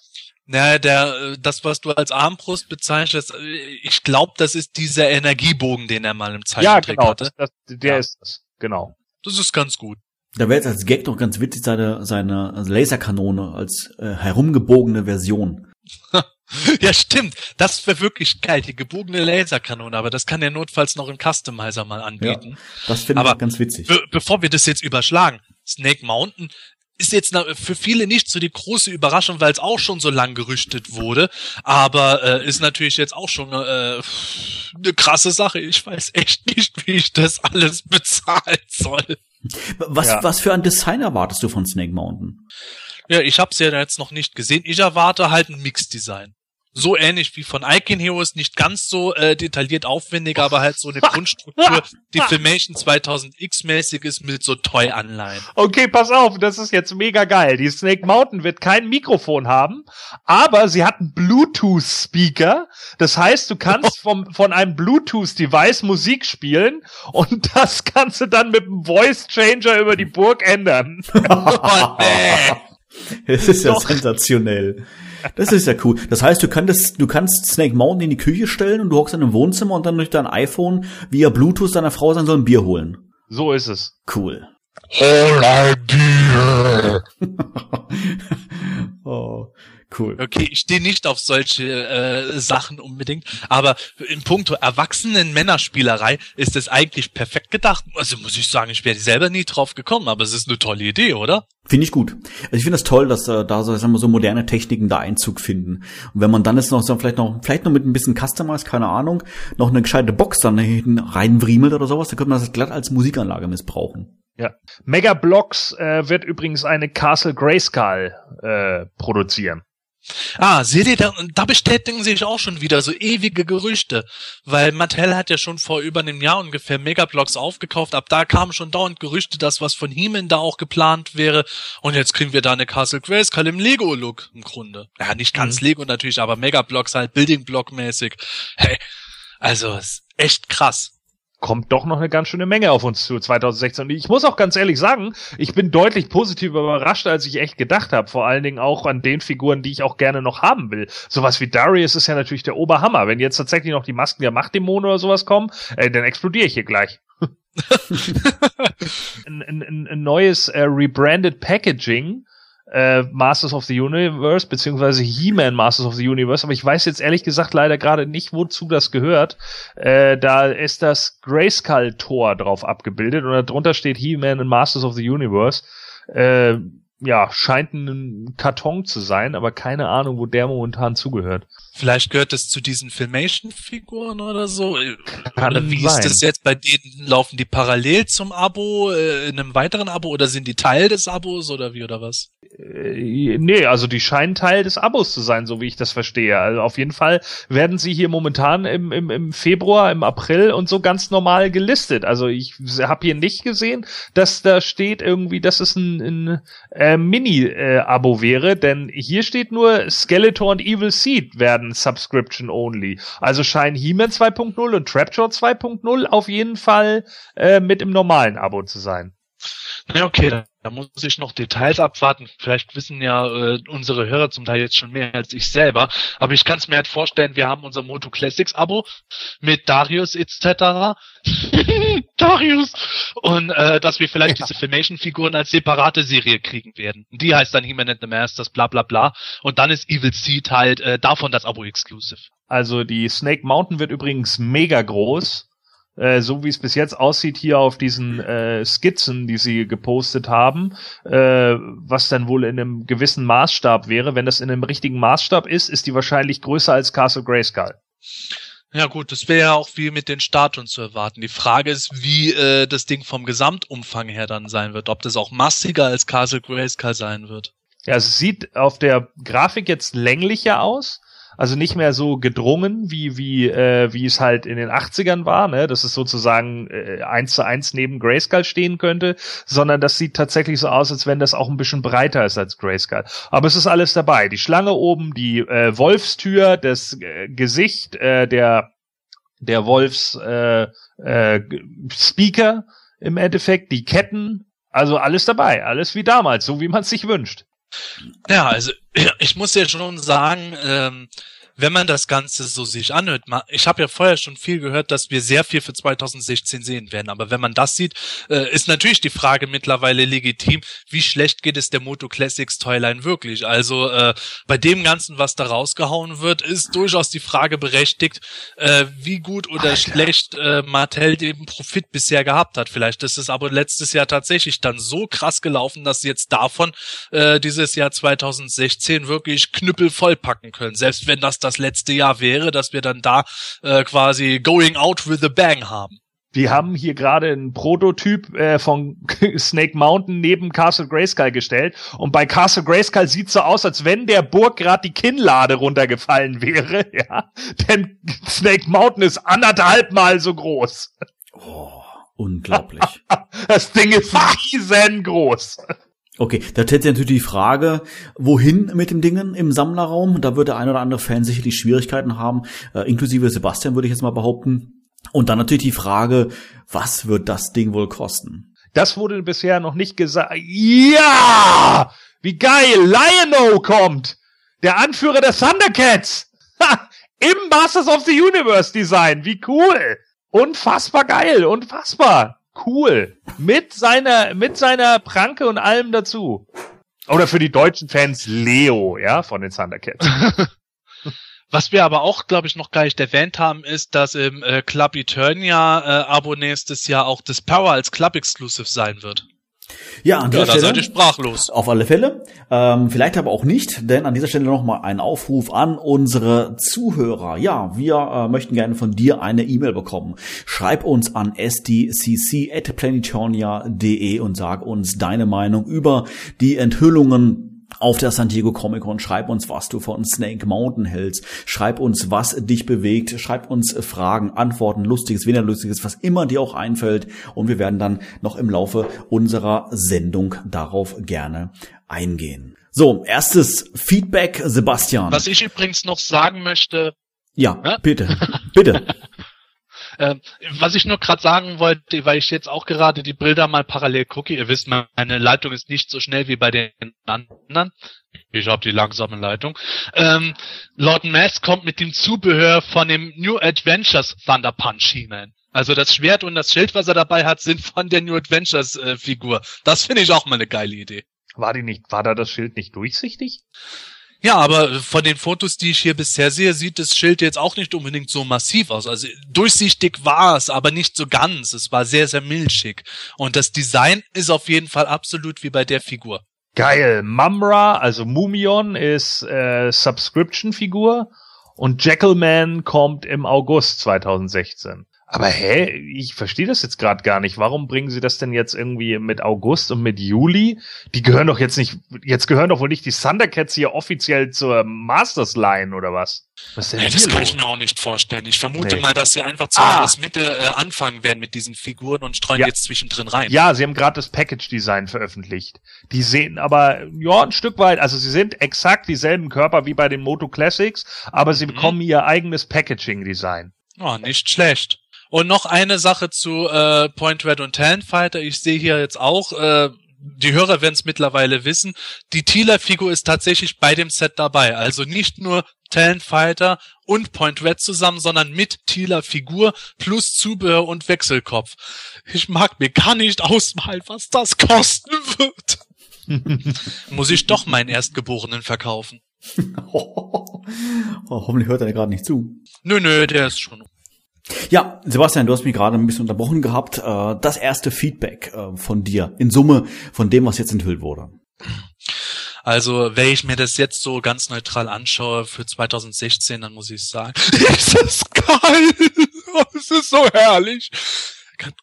Naja, der, äh, das, was du als Armbrust bezeichnest, äh, ich glaube, das ist dieser Energiebogen, den er mal im Zeichentrick ja, genau, hatte. Das, das, der ja. ist das, genau. Das ist ganz gut. Da wäre jetzt als Gag noch ganz witzig seine, seine Laserkanone als äh, herumgebogene Version. ja, stimmt. Das wäre wirklich geil, die gebogene Laserkanone, aber das kann der notfalls noch im Customizer mal anbieten. Ja, das finde ich ganz witzig. Be bevor wir das jetzt überschlagen, Snake Mountain ist jetzt für viele nicht so die große Überraschung, weil es auch schon so lang gerüchtet wurde, aber äh, ist natürlich jetzt auch schon äh, eine krasse Sache. Ich weiß echt nicht, wie ich das alles bezahlen soll. Was, ja. was für ein Design erwartest du von Snake Mountain? Ja, ich habe es ja jetzt noch nicht gesehen. Ich erwarte halt ein Mix-Design. So ähnlich wie von Icon Heroes, nicht ganz so äh, detailliert aufwendig, aber halt so eine Grundstruktur, die Filmation 2000X mäßig ist mit so Toy-Anleihen. Okay, pass auf, das ist jetzt mega geil. Die Snake Mountain wird kein Mikrofon haben, aber sie hat einen Bluetooth-Speaker. Das heißt, du kannst vom, von einem Bluetooth-Device Musik spielen und das kannst du dann mit einem Voice-Changer über die Burg ändern. oh, nee. Es ist ja sensationell. Das ist ja cool. Das heißt, du kannst, du kannst Snake Mountain in die Küche stellen und du hockst in einem Wohnzimmer und dann durch dein iPhone via Bluetooth deiner Frau sagen soll ein Bier holen. So ist es. Cool. Whole idea. oh, cool. Okay, ich stehe nicht auf solche äh, Sachen unbedingt, aber in puncto erwachsenen Männerspielerei ist es eigentlich perfekt gedacht. Also muss ich sagen, ich wäre selber nie drauf gekommen, aber es ist eine tolle Idee, oder? Finde ich gut. Also ich finde es das toll, dass äh, da so, sagen wir, so moderne Techniken da Einzug finden. Und wenn man dann jetzt noch so vielleicht noch vielleicht noch mit ein bisschen Customize, keine Ahnung, noch eine gescheite Box dann hinten reinwriemelt oder sowas, dann könnte man das glatt als Musikanlage missbrauchen. Ja. Mega Blocks äh, wird übrigens eine Castle Grayskull äh, produzieren. Ah, seht ihr, da, da bestätigen sich auch schon wieder so ewige Gerüchte, weil Mattel hat ja schon vor über einem Jahr ungefähr Megablocks aufgekauft, ab da kamen schon dauernd Gerüchte, dass was von Heeman da auch geplant wäre und jetzt kriegen wir da eine Castle Grayskull im Lego-Look im Grunde. Ja, nicht ganz Mhm. Lego natürlich, aber Megablocks halt Building-Block-mäßig. Hey, also ist echt krass. Kommt doch noch eine ganz schöne Menge auf uns zu 2016. Und ich muss auch ganz ehrlich sagen, ich bin deutlich positiv überrascht, als ich echt gedacht habe. Vor allen Dingen auch an den Figuren, die ich auch gerne noch haben will. Sowas wie Darius ist ja natürlich der Oberhammer. Wenn jetzt tatsächlich noch die Masken der Machtdämonen oder sowas kommen, äh, dann explodiere ich hier gleich. ein, ein, ein, neues äh, rebranded Packaging äh, Masters of the Universe, beziehungsweise He-Man Masters of the Universe, aber ich weiß jetzt ehrlich gesagt leider gerade nicht, wozu das gehört. Äh, da ist das Grayskull-Tor drauf abgebildet und darunter steht He-Man and Masters of the Universe. Äh, ja, scheint ein Karton zu sein, aber keine Ahnung, wo der momentan zugehört. Vielleicht gehört es zu diesen Filmation-Figuren oder so. Kann oder wie sein. ist das jetzt bei denen? Laufen die parallel zum Abo, äh, in einem weiteren Abo oder sind die Teil des Abos oder wie oder was? Äh, nee, also die scheinen Teil des Abos zu sein, so wie ich das verstehe. Also auf jeden Fall werden sie hier momentan im, im, im Februar, im April und so ganz normal gelistet. Also ich habe hier nicht gesehen, dass da steht irgendwie, dass es ein, ein äh, Mini-Abo wäre, denn hier steht nur Skeletor und Evil Seed werden Subscription only. Also scheinen He-Man 2.0 und Trapjaw 2.0 auf jeden Fall äh, mit im normalen Abo zu sein. Na okay, da, muss ich noch Details abwarten. Vielleicht wissen ja äh, unsere Hörer zum Teil jetzt schon mehr als ich selber. Aber ich kann es mir halt vorstellen, wir haben unser Moto Classics Abo mit Darius etc. Darius! Und äh, dass wir vielleicht diese Filmation-Figuren als separate Serie kriegen werden. Die heißt dann He-Man and the Masters, bla bla bla. Und dann ist Evil Seed halt äh, davon das Abo-Exclusive. Also die Snake Mountain wird übrigens mega groß. Äh, so wie es bis jetzt aussieht hier auf diesen äh, Skizzen, die sie gepostet haben, äh, was dann wohl in einem gewissen Maßstab wäre. Wenn das in einem richtigen Maßstab ist, ist die wahrscheinlich größer als Castle Grayskull. Ja gut, das wäre ja auch wie mit den Statuen zu erwarten. Die Frage ist, wie äh, das Ding vom Gesamtumfang her dann sein wird. Ob das auch massiger als Castle Grayskull sein wird. Ja, es sieht auf der Grafik jetzt länglicher aus. Also nicht mehr so gedrungen, wie, wie, äh, wie es halt in den 80ern war, ne? dass es sozusagen äh, eins zu eins neben Grayskull stehen könnte, sondern das sieht tatsächlich so aus, als wenn das auch ein bisschen breiter ist als Grayskull. Aber es ist alles dabei. Die Schlange oben, die äh, Wolfstür, das äh, Gesicht, äh, der, der Wolfs äh, äh, Speaker im Endeffekt, die Ketten, also alles dabei, alles wie damals, so wie man es sich wünscht. Ja, also ich muss ja schon sagen, ähm, wenn man das Ganze so sich anhört, ich habe ja vorher schon viel gehört, dass wir sehr viel für 2016 sehen werden. Aber wenn man das sieht, äh, ist natürlich die Frage mittlerweile legitim, wie schlecht geht es der Moto Classics Toyline wirklich? Also äh, bei dem Ganzen, was da rausgehauen wird, ist durchaus die Frage berechtigt, äh, wie gut oder schlecht äh, Mattel den Profit bisher gehabt hat. Vielleicht ist es aber letztes Jahr tatsächlich dann so krass gelaufen, dass sie jetzt davon äh, dieses Jahr 2016 wirklich Knüppel vollpacken können. Selbst wenn das das letzte Jahr wäre, dass wir dann da äh, quasi going out with a bang haben. Wir haben hier gerade einen Prototyp äh, von Snake Mountain neben Castle Grayskull gestellt. Und bei Castle Grayskull sieht's so aus, als wenn der Burg gerade die Kinnlade runtergefallen wäre. Ja, denn Snake Mountain ist anderthalb Mal so groß. Oh, unglaublich. das Ding ist riesengroß. Okay, da stellt sich natürlich die Frage, wohin mit dem Dingen im Sammlerraum? Da wird der ein oder andere Fan sicherlich Schwierigkeiten haben, äh, inklusive Sebastian würde ich jetzt mal behaupten. Und dann natürlich die Frage, was wird das Ding wohl kosten? Das wurde bisher noch nicht gesagt. Ja! Wie geil! Lion-O kommt! Der Anführer der Thundercats! Ha! Im Masters of the Universe Design! Wie cool! Unfassbar geil! Unfassbar! Cool! Mit seiner, mit seiner Pranke und allem dazu. Oder für die deutschen Fans Leo, ja, von den Thundercats. Was wir aber auch, glaube ich, noch gar nicht erwähnt haben, ist, dass im äh, Club Eternia äh, Abo nächstes Jahr auch das Power als Club Exclusive sein wird. Ja, an dieser Ja, da Stelle. seid ihr sprachlos. Auf alle Fälle. Ähm, vielleicht aber auch nicht, denn an dieser Stelle nochmal ein Aufruf an unsere Zuhörer. Ja, wir äh, möchten gerne von dir eine E-Mail bekommen. Schreib uns an sdcc.planetonia.de und sag uns deine Meinung über die Enthüllungen auf der San Diego Comic Con. Schreib uns, was du von Snake Mountain hältst. Schreib uns, was dich bewegt. Schreib uns äh, Fragen, Antworten, Lustiges, weniger Lustiges, was immer dir auch einfällt. Und wir werden dann noch im Laufe unserer Sendung darauf gerne eingehen. So, erstes Feedback, Sebastian. Was ich übrigens noch sagen möchte, Ja, Ja? bitte, bitte. Ähm, was ich nur gerade sagen wollte, weil ich jetzt auch gerade die Bilder mal parallel gucke, ihr wisst, meine Leitung ist nicht so schnell wie bei den anderen. Ich habe die langsame Leitung. Ähm, Lord Mass kommt mit dem Zubehör von dem New Adventures Thunder Punch hinein. Also das Schwert und das Schild, was er dabei hat, sind von der New Adventures äh, Figur. Das finde ich auch mal eine geile Idee. War die nicht, war da das Schild nicht durchsichtig? Ja, aber von den Fotos, die ich hier bisher sehe, sieht das Schild jetzt auch nicht unbedingt so massiv aus. Also durchsichtig war es, aber nicht so ganz. Es war sehr, sehr milchig. Und das Design ist auf jeden Fall absolut wie bei der Figur. Geil. Mumra, also Mumion, ist äh, Subscription-Figur und Jackalman kommt im August 2016. Aber hä, ich verstehe das jetzt gerade gar nicht. Warum bringen sie das denn jetzt irgendwie mit August und mit Juli? Die gehören doch jetzt nicht, jetzt gehören doch wohl nicht die Thundercats hier offiziell zur Masters Line oder was? Was Ja, das kann ich mir auch nicht vorstellen. Ich vermute Nee. mal, dass sie einfach Ah. zumindest Mitte äh, anfangen werden mit diesen Figuren und streuen Ja. jetzt zwischendrin rein. Ja, sie haben gerade das Package-Design veröffentlicht. Die sehen aber, ja, ein Stück weit, also sie sind exakt dieselben Körper wie bei den Moto Classics, aber sie Mhm. bekommen ihr eigenes Packaging-Design. Oh, nicht schlecht. Und noch eine Sache zu äh, Point Red und Talonfighter. Ich sehe hier jetzt auch, äh, die Hörer werden es mittlerweile wissen, die Thieler-Figur ist tatsächlich bei dem Set dabei. Also nicht nur Talonfighter und Point Red zusammen, sondern mit Thieler-Figur plus Zubehör und Wechselkopf. Ich mag mir gar nicht ausmalen, was das kosten wird. Muss ich doch meinen Erstgeborenen verkaufen. oh, hoffentlich hört er gerade nicht zu. Nö, nö, der ist schon Ja, Sebastian, du hast mich gerade ein bisschen unterbrochen gehabt. Äh, Das erste Feedback äh, von dir in Summe von dem, was jetzt enthüllt wurde. Also, wenn ich mir das jetzt so ganz neutral anschaue für 2016, dann muss ich sagen, es ist geil. Es ist so herrlich.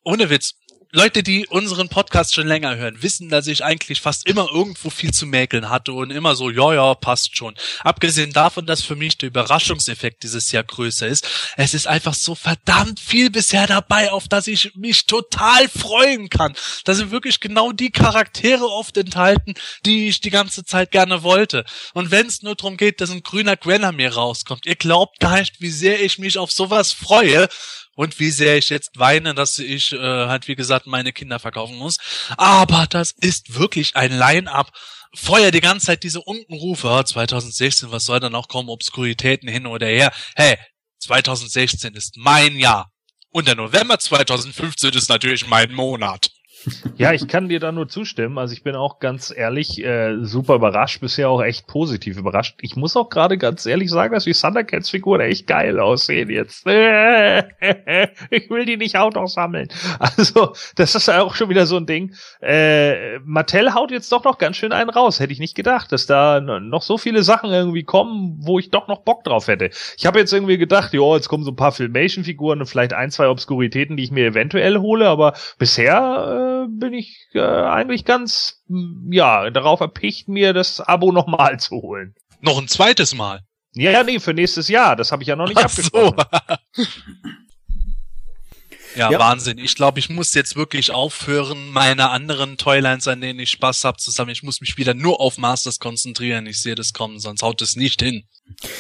Ohne Witz. Leute, die unseren Podcast schon länger hören, wissen, dass ich eigentlich fast immer irgendwo viel zu mäkeln hatte und immer so, ja, ja, passt schon. Abgesehen davon, dass für mich der Überraschungseffekt dieses Jahr größer ist, es ist einfach so verdammt viel bisher dabei, auf das ich mich total freuen kann. Da sind wirklich genau die Charaktere oft enthalten, die ich die ganze Zeit gerne wollte. Und wenn es nur darum geht, dass ein grüner Gwenamir rauskommt, ihr glaubt gar nicht, wie sehr ich mich auf sowas freue und wie sehr ich jetzt weine, dass ich äh, halt wie gesagt meine Kinder verkaufen muss. Aber das ist wirklich ein Line-up. Vorher die ganze Zeit diese Unkenrufe, oh, 2016, was soll dann auch kommen, Obskuritäten hin oder her. Hey, 2016 ist mein Jahr. Und der November 2015 ist natürlich mein Monat. Ja, ich kann dir da nur zustimmen. Also ich bin auch ganz ehrlich äh, super überrascht, bisher auch echt positiv überrascht. Ich muss auch gerade ganz ehrlich sagen, dass die Thundercats Figuren echt geil aussehen jetzt. ich will die nicht auch noch sammeln. Also das ist auch schon wieder so ein Ding. Äh, Mattel haut jetzt doch noch ganz schön einen raus. Hätte ich nicht gedacht, dass da noch so viele Sachen irgendwie kommen, wo ich doch noch Bock drauf hätte. Ich habe jetzt irgendwie gedacht, ja, jetzt kommen so ein paar Filmation-Figuren und vielleicht ein, zwei Obskuritäten, die ich mir eventuell hole, aber bisher äh, bin ich äh, eigentlich ganz, ja, darauf erpicht, mir das Abo nochmal zu holen. Noch ein zweites Mal. Ja, ja, nee, für nächstes Jahr. Das habe ich ja noch nicht Ach abgesprochen. So. Ja, ja, Wahnsinn. Ich glaube, ich muss jetzt wirklich aufhören, meine anderen Toylines, an denen ich Spaß habe, zusammen. Ich muss mich wieder nur auf Masters konzentrieren. Ich sehe das kommen, sonst haut es nicht hin.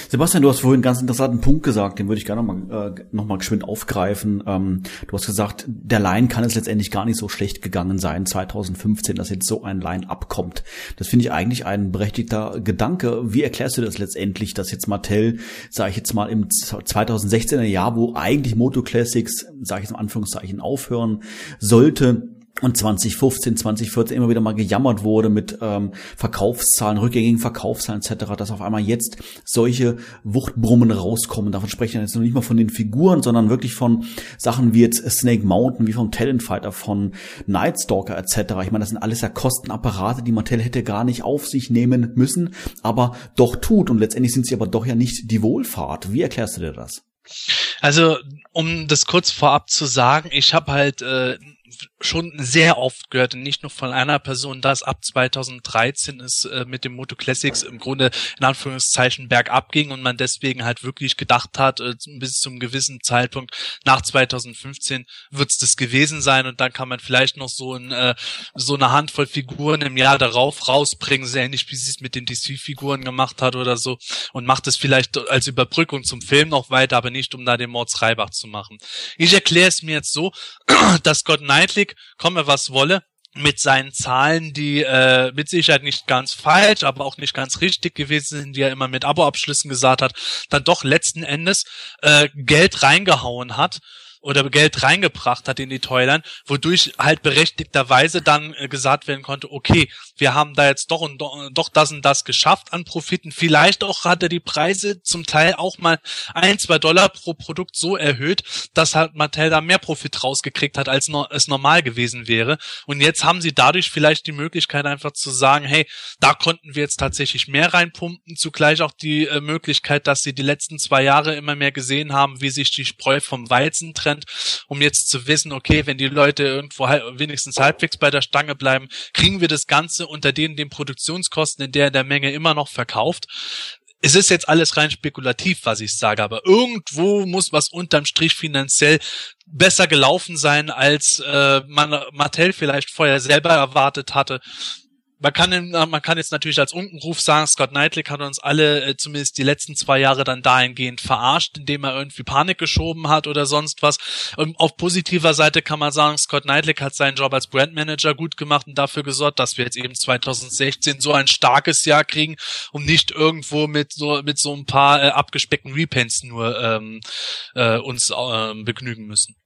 Sebastian, du hast vorhin einen ganz interessanten Punkt gesagt, den würde ich gerne nochmal äh, noch mal geschwind aufgreifen. Ähm, du hast gesagt, der Line kann es letztendlich gar nicht so schlecht gegangen sein, 2015, dass jetzt so ein Line abkommt. Das finde ich eigentlich ein berechtigter Gedanke. Wie erklärst du das letztendlich, dass jetzt Mattel, sage ich jetzt mal, im 2016er Jahr, wo eigentlich Moto Classics, sage ich jetzt in Anführungszeichen, aufhören sollte, und 2015, 2014 immer wieder mal gejammert wurde mit ähm, Verkaufszahlen, rückgängigen Verkaufszahlen etc., dass auf einmal jetzt solche Wuchtbrummen rauskommen. Davon spreche ich jetzt noch nicht mal von den Figuren, sondern wirklich von Sachen wie jetzt Snake Mountain, wie vom Talent Fighter, von Nightstalker etc. Ich meine, das sind alles ja Kostenapparate, die Mattel hätte gar nicht auf sich nehmen müssen, aber doch tut. Und letztendlich sind sie aber doch ja nicht die Wohlfahrt. Wie erklärst du dir das? Also, um das kurz vorab zu sagen, ich habe halt äh, schon sehr oft gehört, nicht nur von einer Person, dass ab 2013 es äh, mit dem Moto Classics im Grunde in Anführungszeichen bergab ging und man deswegen halt wirklich gedacht hat, äh, bis zum gewissen Zeitpunkt nach 2015 wird es das gewesen sein und dann kann man vielleicht noch so, ein, äh, so eine Handvoll Figuren im Jahr darauf rausbringen, sehr ähnlich wie sie es mit den DC-Figuren gemacht hat oder so und macht es vielleicht als Überbrückung zum Film noch weiter, aber nicht um da den Mords Reibach zu machen. Ich erkläre es mir jetzt so, dass Scott Knightley komme was wolle, mit seinen Zahlen, die äh, mit Sicherheit nicht ganz falsch, aber auch nicht ganz richtig gewesen sind, die er immer mit Abo-Abschlüssen gesagt hat, dann doch letzten Endes äh, Geld reingehauen hat oder Geld reingebracht hat in die Toyline, wodurch halt berechtigterweise dann äh, gesagt werden konnte, okay, wir haben da jetzt doch und doch, doch das und das geschafft an Profiten. Vielleicht auch hat er die Preise zum Teil auch mal ein, zwei Dollar pro Produkt so erhöht, dass halt Mattel da mehr Profit rausgekriegt hat, als es normal gewesen wäre. Und jetzt haben sie dadurch vielleicht die Möglichkeit einfach zu sagen, hey, da konnten wir jetzt tatsächlich mehr reinpumpen. Zugleich auch die äh, Möglichkeit, dass sie die letzten zwei Jahre immer mehr gesehen haben, wie sich die Spreu vom Weizen trennt, um jetzt zu wissen, okay, wenn die Leute irgendwo wenigstens halbwegs bei der Stange bleiben, kriegen wir das Ganze unter denen den Produktionskosten in der der Menge immer noch verkauft. Es ist jetzt alles rein spekulativ, was ich sage, aber irgendwo muss was unterm Strich finanziell besser gelaufen sein, als äh, man Mattel vielleicht vorher selber erwartet hatte man kann, man kann jetzt natürlich als Unkenruf sagen, Scott Knightley hat uns alle äh, zumindest die letzten zwei Jahre dann dahingehend verarscht, indem er irgendwie Panik geschoben hat oder sonst was. Und auf positiver Seite kann man sagen, Scott Knightley hat seinen Job als Brandmanager gut gemacht und dafür gesorgt, dass wir jetzt eben 2016 so ein starkes Jahr kriegen und nicht irgendwo mit so mit so ein paar äh, abgespeckten Repaints nur ähm, äh, uns äh, begnügen müssen.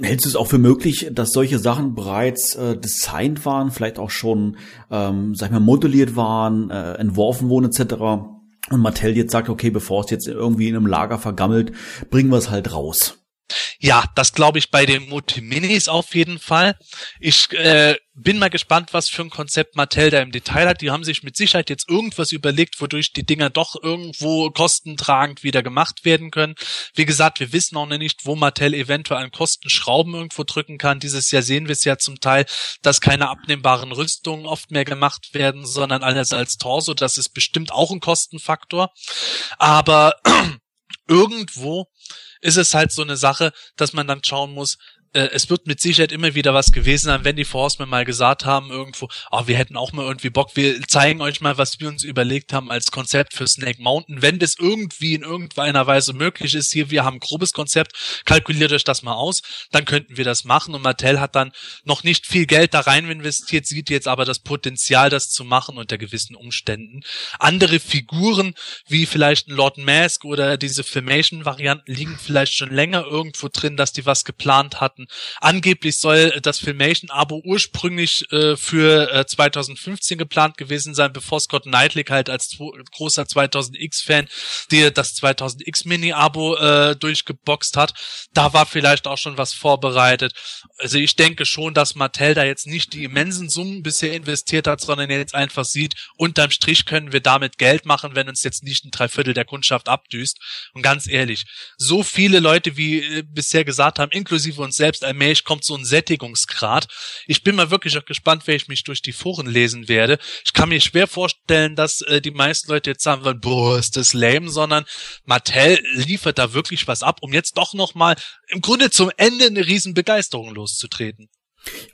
Hältst du es auch für möglich, dass solche Sachen bereits äh, designt waren, vielleicht auch schon, ähm, sag ich mal, modelliert waren, äh, entworfen wurden etc. Und Mattel jetzt sagt, okay, bevor es jetzt irgendwie in einem Lager vergammelt, bringen wir es halt raus. Ja, das glaube ich bei den Multiminis auf jeden Fall. Ich äh, bin mal gespannt, was für ein Konzept Mattel da im Detail hat. Die haben sich mit Sicherheit jetzt irgendwas überlegt, wodurch die Dinger doch irgendwo kostentragend wieder gemacht werden können. Wie gesagt, wir wissen auch noch nicht, wo Mattel eventuell an Kostenschrauben irgendwo drücken kann. Dieses Jahr sehen wir es ja zum Teil, dass keine abnehmbaren Rüstungen oft mehr gemacht werden, sondern alles als Torso. Das ist bestimmt auch ein Kostenfaktor. Aber irgendwo ist es halt so eine Sache, dass man dann schauen muss, es wird mit Sicherheit immer wieder was gewesen sein, wenn die Forcemen mal gesagt haben irgendwo, oh, wir hätten auch mal irgendwie Bock, wir zeigen euch mal, was wir uns überlegt haben als Konzept für Snake Mountain. Wenn das irgendwie in irgendeiner Weise möglich ist, hier, wir haben ein grobes Konzept, kalkuliert euch das mal aus, dann könnten wir das machen und Mattel hat dann noch nicht viel Geld da rein investiert, sieht jetzt aber das Potenzial, das zu machen unter gewissen Umständen. Andere Figuren, wie vielleicht ein Lord Mask oder diese Filmation-Varianten liegen vielleicht schon länger irgendwo drin, dass die was geplant hatten hatten. Angeblich soll das Filmation-Abo ursprünglich äh, für äh, 2015 geplant gewesen sein, bevor Scott Knightley halt als großer 2000X-Fan dir das 2000X Mini-Abo äh, durchgeboxt hat. Da war vielleicht auch schon was vorbereitet. Also ich denke schon, dass Mattel da jetzt nicht die immensen Summen bisher investiert hat, sondern jetzt einfach sieht, unterm Strich können wir damit Geld machen, wenn uns jetzt nicht ein Dreiviertel der Kundschaft abdüst. Und ganz ehrlich, so viele Leute wie äh, bisher gesagt haben, inklusive uns selbst, allmählich kommt so ein Sättigungsgrad. Ich bin mal wirklich auch gespannt, wer ich mich durch die Foren lesen werde. Ich kann mir schwer vorstellen, dass äh, die meisten Leute jetzt sagen wollen, boah, ist das lame, sondern Mattel liefert da wirklich was ab, um jetzt doch nochmal im Grunde zum Ende eine riesen Begeisterung loszutreten.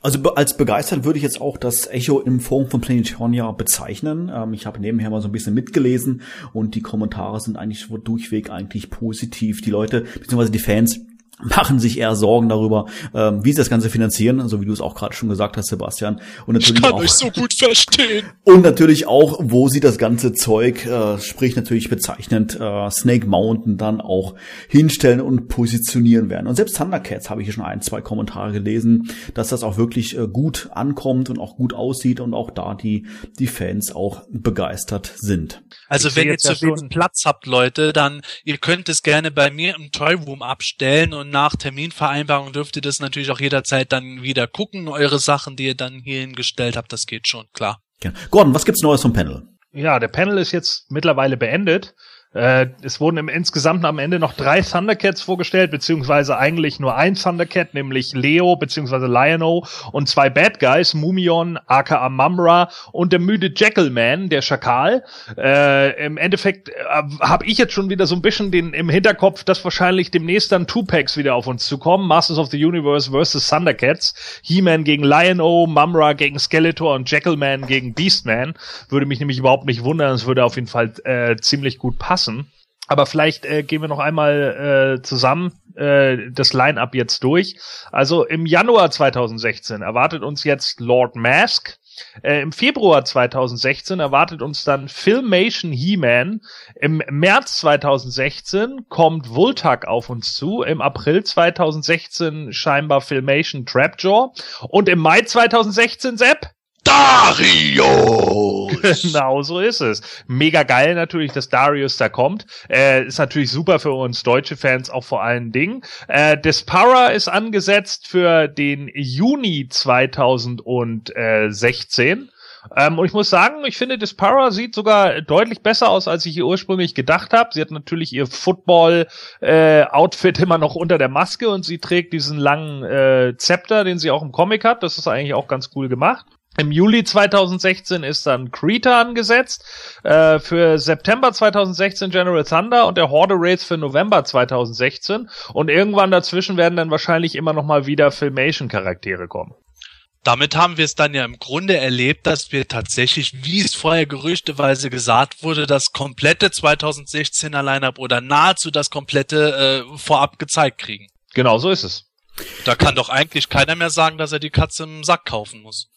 Also als begeistert würde ich jetzt auch das Echo im Forum von Planetonia bezeichnen. Ähm, ich habe nebenher mal so ein bisschen mitgelesen und die Kommentare sind eigentlich durchweg eigentlich positiv. Die Leute, beziehungsweise die Fans, machen sich eher Sorgen darüber, ähm, wie sie das Ganze finanzieren, so wie du es auch gerade schon gesagt hast, Sebastian. Und natürlich ich kann auch, euch so gut verstehen. Und natürlich auch, wo sie das ganze Zeug, äh, sprich natürlich bezeichnend äh, Snake Mountain, dann auch hinstellen und positionieren werden. Und selbst Thundercats habe ich hier schon ein, zwei Kommentare gelesen, dass das auch wirklich äh, gut ankommt und auch gut aussieht und auch da die, die Fans auch begeistert sind. Also ich wenn ihr zu wenig Platz habt, Leute, dann ihr könnt es gerne bei mir im Toy Room abstellen und nach Terminvereinbarung dürft ihr das natürlich auch jederzeit dann wieder gucken, eure Sachen, die ihr dann hierhin gestellt habt, das geht schon, klar. Gordon, was gibt's Neues vom Panel? Ja, der Panel ist jetzt mittlerweile beendet. Äh, es wurden im insgesamt am Ende noch drei Thundercats vorgestellt, beziehungsweise eigentlich nur ein Thundercat, nämlich Leo, beziehungsweise Lion-O und zwei Bad Guys, Mumion, aka Mumra und der müde Jackalman, der Schakal. Äh, Im Endeffekt äh, habe ich jetzt schon wieder so ein bisschen den im Hinterkopf, dass wahrscheinlich demnächst dann Two-Packs wieder auf uns zukommen. Masters of the Universe versus Thundercats. He-Man gegen Lion-O, Mumra gegen Skeletor und Jackalman gegen Beastman. Würde mich nämlich überhaupt nicht wundern. Es würde auf jeden Fall äh, ziemlich gut passen passen. Aber vielleicht äh, gehen wir noch einmal äh, zusammen äh, das Line-up jetzt durch. Also im Januar 2016 erwartet uns jetzt Lord Mask. Äh, Im Februar 2016 erwartet uns dann Filmation He-Man. Im März 2016 kommt Voltag auf uns zu. Im April 2016 scheinbar Filmation Trapjaw. Und im Mai 2016, Sepp, Darius! Genau so ist es. Mega geil natürlich, dass Darius da kommt. Äh, ist natürlich super für uns deutsche Fans auch vor allen Dingen. Äh, Despara ist angesetzt für den Juni 2016. Ähm, und ich muss sagen, ich finde, Dispara sieht sogar deutlich besser aus, als ich ihr ursprünglich gedacht habe. Sie hat natürlich ihr Football-Outfit äh, immer noch unter der Maske und sie trägt diesen langen äh, Zepter, den sie auch im Comic hat. Das ist eigentlich auch ganz cool gemacht. Im Juli 2016 ist dann Krita angesetzt, äh, für September 2016 General Thunder und der Horde Race für November 2016 und irgendwann dazwischen werden dann wahrscheinlich immer noch mal wieder Filmation Charaktere kommen. Damit haben wir es dann ja im Grunde erlebt, dass wir tatsächlich, wie es vorher gerüchteweise gesagt wurde, das komplette 2016er Lineup oder nahezu das komplette äh, vorab gezeigt kriegen. Genau so ist es. Da kann doch eigentlich keiner mehr sagen, dass er die Katze im Sack kaufen muss.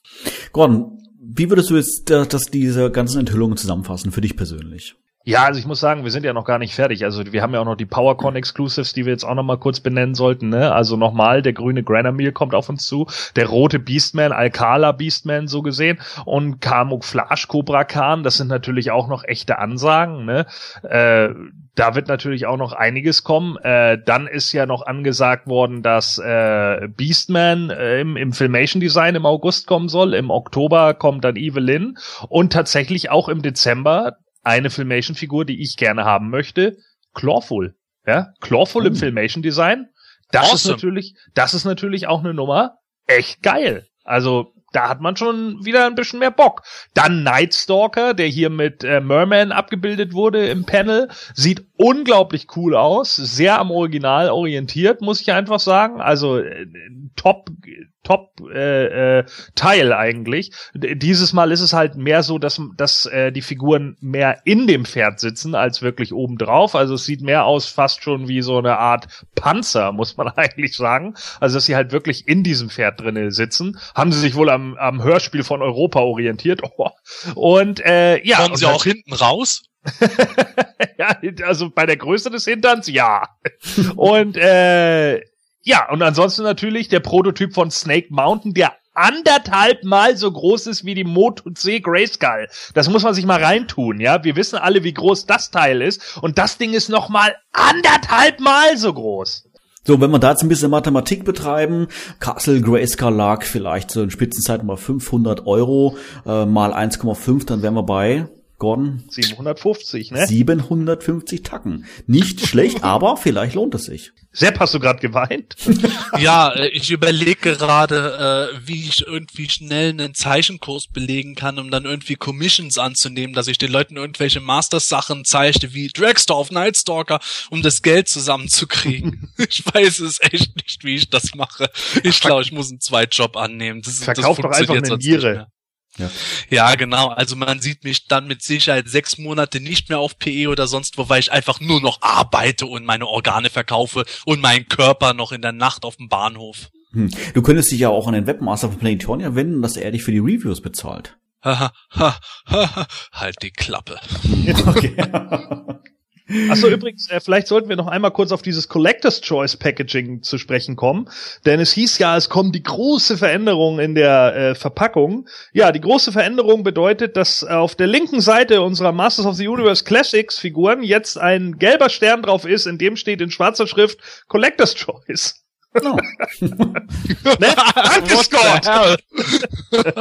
Gordon, wie würdest du jetzt das, das diese ganzen Enthüllungen zusammenfassen für dich persönlich? Ja, also ich muss sagen, wir sind ja noch gar nicht fertig. Also wir haben ja auch noch die PowerCon Exclusives, die wir jetzt auch noch mal kurz benennen sollten. Ne? Also nochmal, der grüne Granamil kommt auf uns zu, der rote Beastman, Alcala Beastman so gesehen und Camouflage Cobra Khan, das sind natürlich auch noch echte Ansagen. Ne? Äh, da wird natürlich auch noch einiges kommen. Äh, dann ist ja noch angesagt worden, dass äh, Beastman äh, im, im Filmation Design im August kommen soll. Im Oktober kommt dann Evelyn und tatsächlich auch im Dezember eine Filmation-Figur, die ich gerne haben möchte, Clawful. Ja, Clawful oh. im Filmation-Design. Das awesome. ist natürlich, das ist natürlich auch eine Nummer echt geil. Also da hat man schon wieder ein bisschen mehr Bock. Dann Nightstalker, der hier mit äh, Merman abgebildet wurde im Panel, sieht unglaublich cool aus, sehr am Original orientiert, muss ich einfach sagen. Also äh, top Top äh, äh, Teil eigentlich. Dieses Mal ist es halt mehr so, dass dass äh, die Figuren mehr in dem Pferd sitzen als wirklich oben drauf. Also es sieht mehr aus fast schon wie so eine Art Panzer, muss man eigentlich sagen. Also dass sie halt wirklich in diesem Pferd drinnen sitzen. Haben sie sich wohl am, am Hörspiel von Europa orientiert. Oh. Und äh, ja. Kommen sie auch hinten raus? ja, also bei der Größe des Hinterns ja. und äh, Ja, und ansonsten natürlich der Prototyp von Snake Mountain, der anderthalb Mal so groß ist wie die Moto C Grayskull. Das muss man sich mal reintun, ja. Wir wissen alle, wie groß das Teil ist. Und das Ding ist noch mal anderthalb Mal so groß. So, wenn wir da jetzt ein bisschen Mathematik betreiben, Castle Grayskull lag vielleicht so in Spitzenzeiten mal 500 Euro äh, mal 1,5, dann wären wir bei Gordon? 750, ne? 750 Tacken. Nicht schlecht, aber vielleicht lohnt es sich. Sepp, hast du gerade geweint? ja, äh, ich überlege gerade, äh, wie ich irgendwie schnell einen Zeichenkurs belegen kann, um dann irgendwie Commissions anzunehmen, dass ich den Leuten irgendwelche Masters-Sachen zeichne, wie Dragster auf Nightstalker, um das Geld zusammenzukriegen. ich weiß es echt nicht, wie ich das mache. Ich glaube, ich muss einen Zweitjob annehmen. Das, Verkauf das doch einfach eine Niere. Ja. ja, genau. Also man sieht mich dann mit Sicherheit sechs Monate nicht mehr auf PE oder sonst wo, weil ich einfach nur noch arbeite und meine Organe verkaufe und meinen Körper noch in der Nacht auf dem Bahnhof. Hm. Du könntest dich ja auch an den Webmaster von Planetonia wenden, dass er dich für die Reviews bezahlt. halt die Klappe. okay. Achso, übrigens, äh, vielleicht sollten wir noch einmal kurz auf dieses Collector's Choice Packaging zu sprechen kommen. Denn es hieß ja, es kommt die große Veränderung in der äh, Verpackung. Ja, die große Veränderung bedeutet, dass auf der linken Seite unserer Masters of the Universe Classics Figuren jetzt ein gelber Stern drauf ist, in dem steht in schwarzer Schrift Collector's Choice. No. ne? Danke, Scott!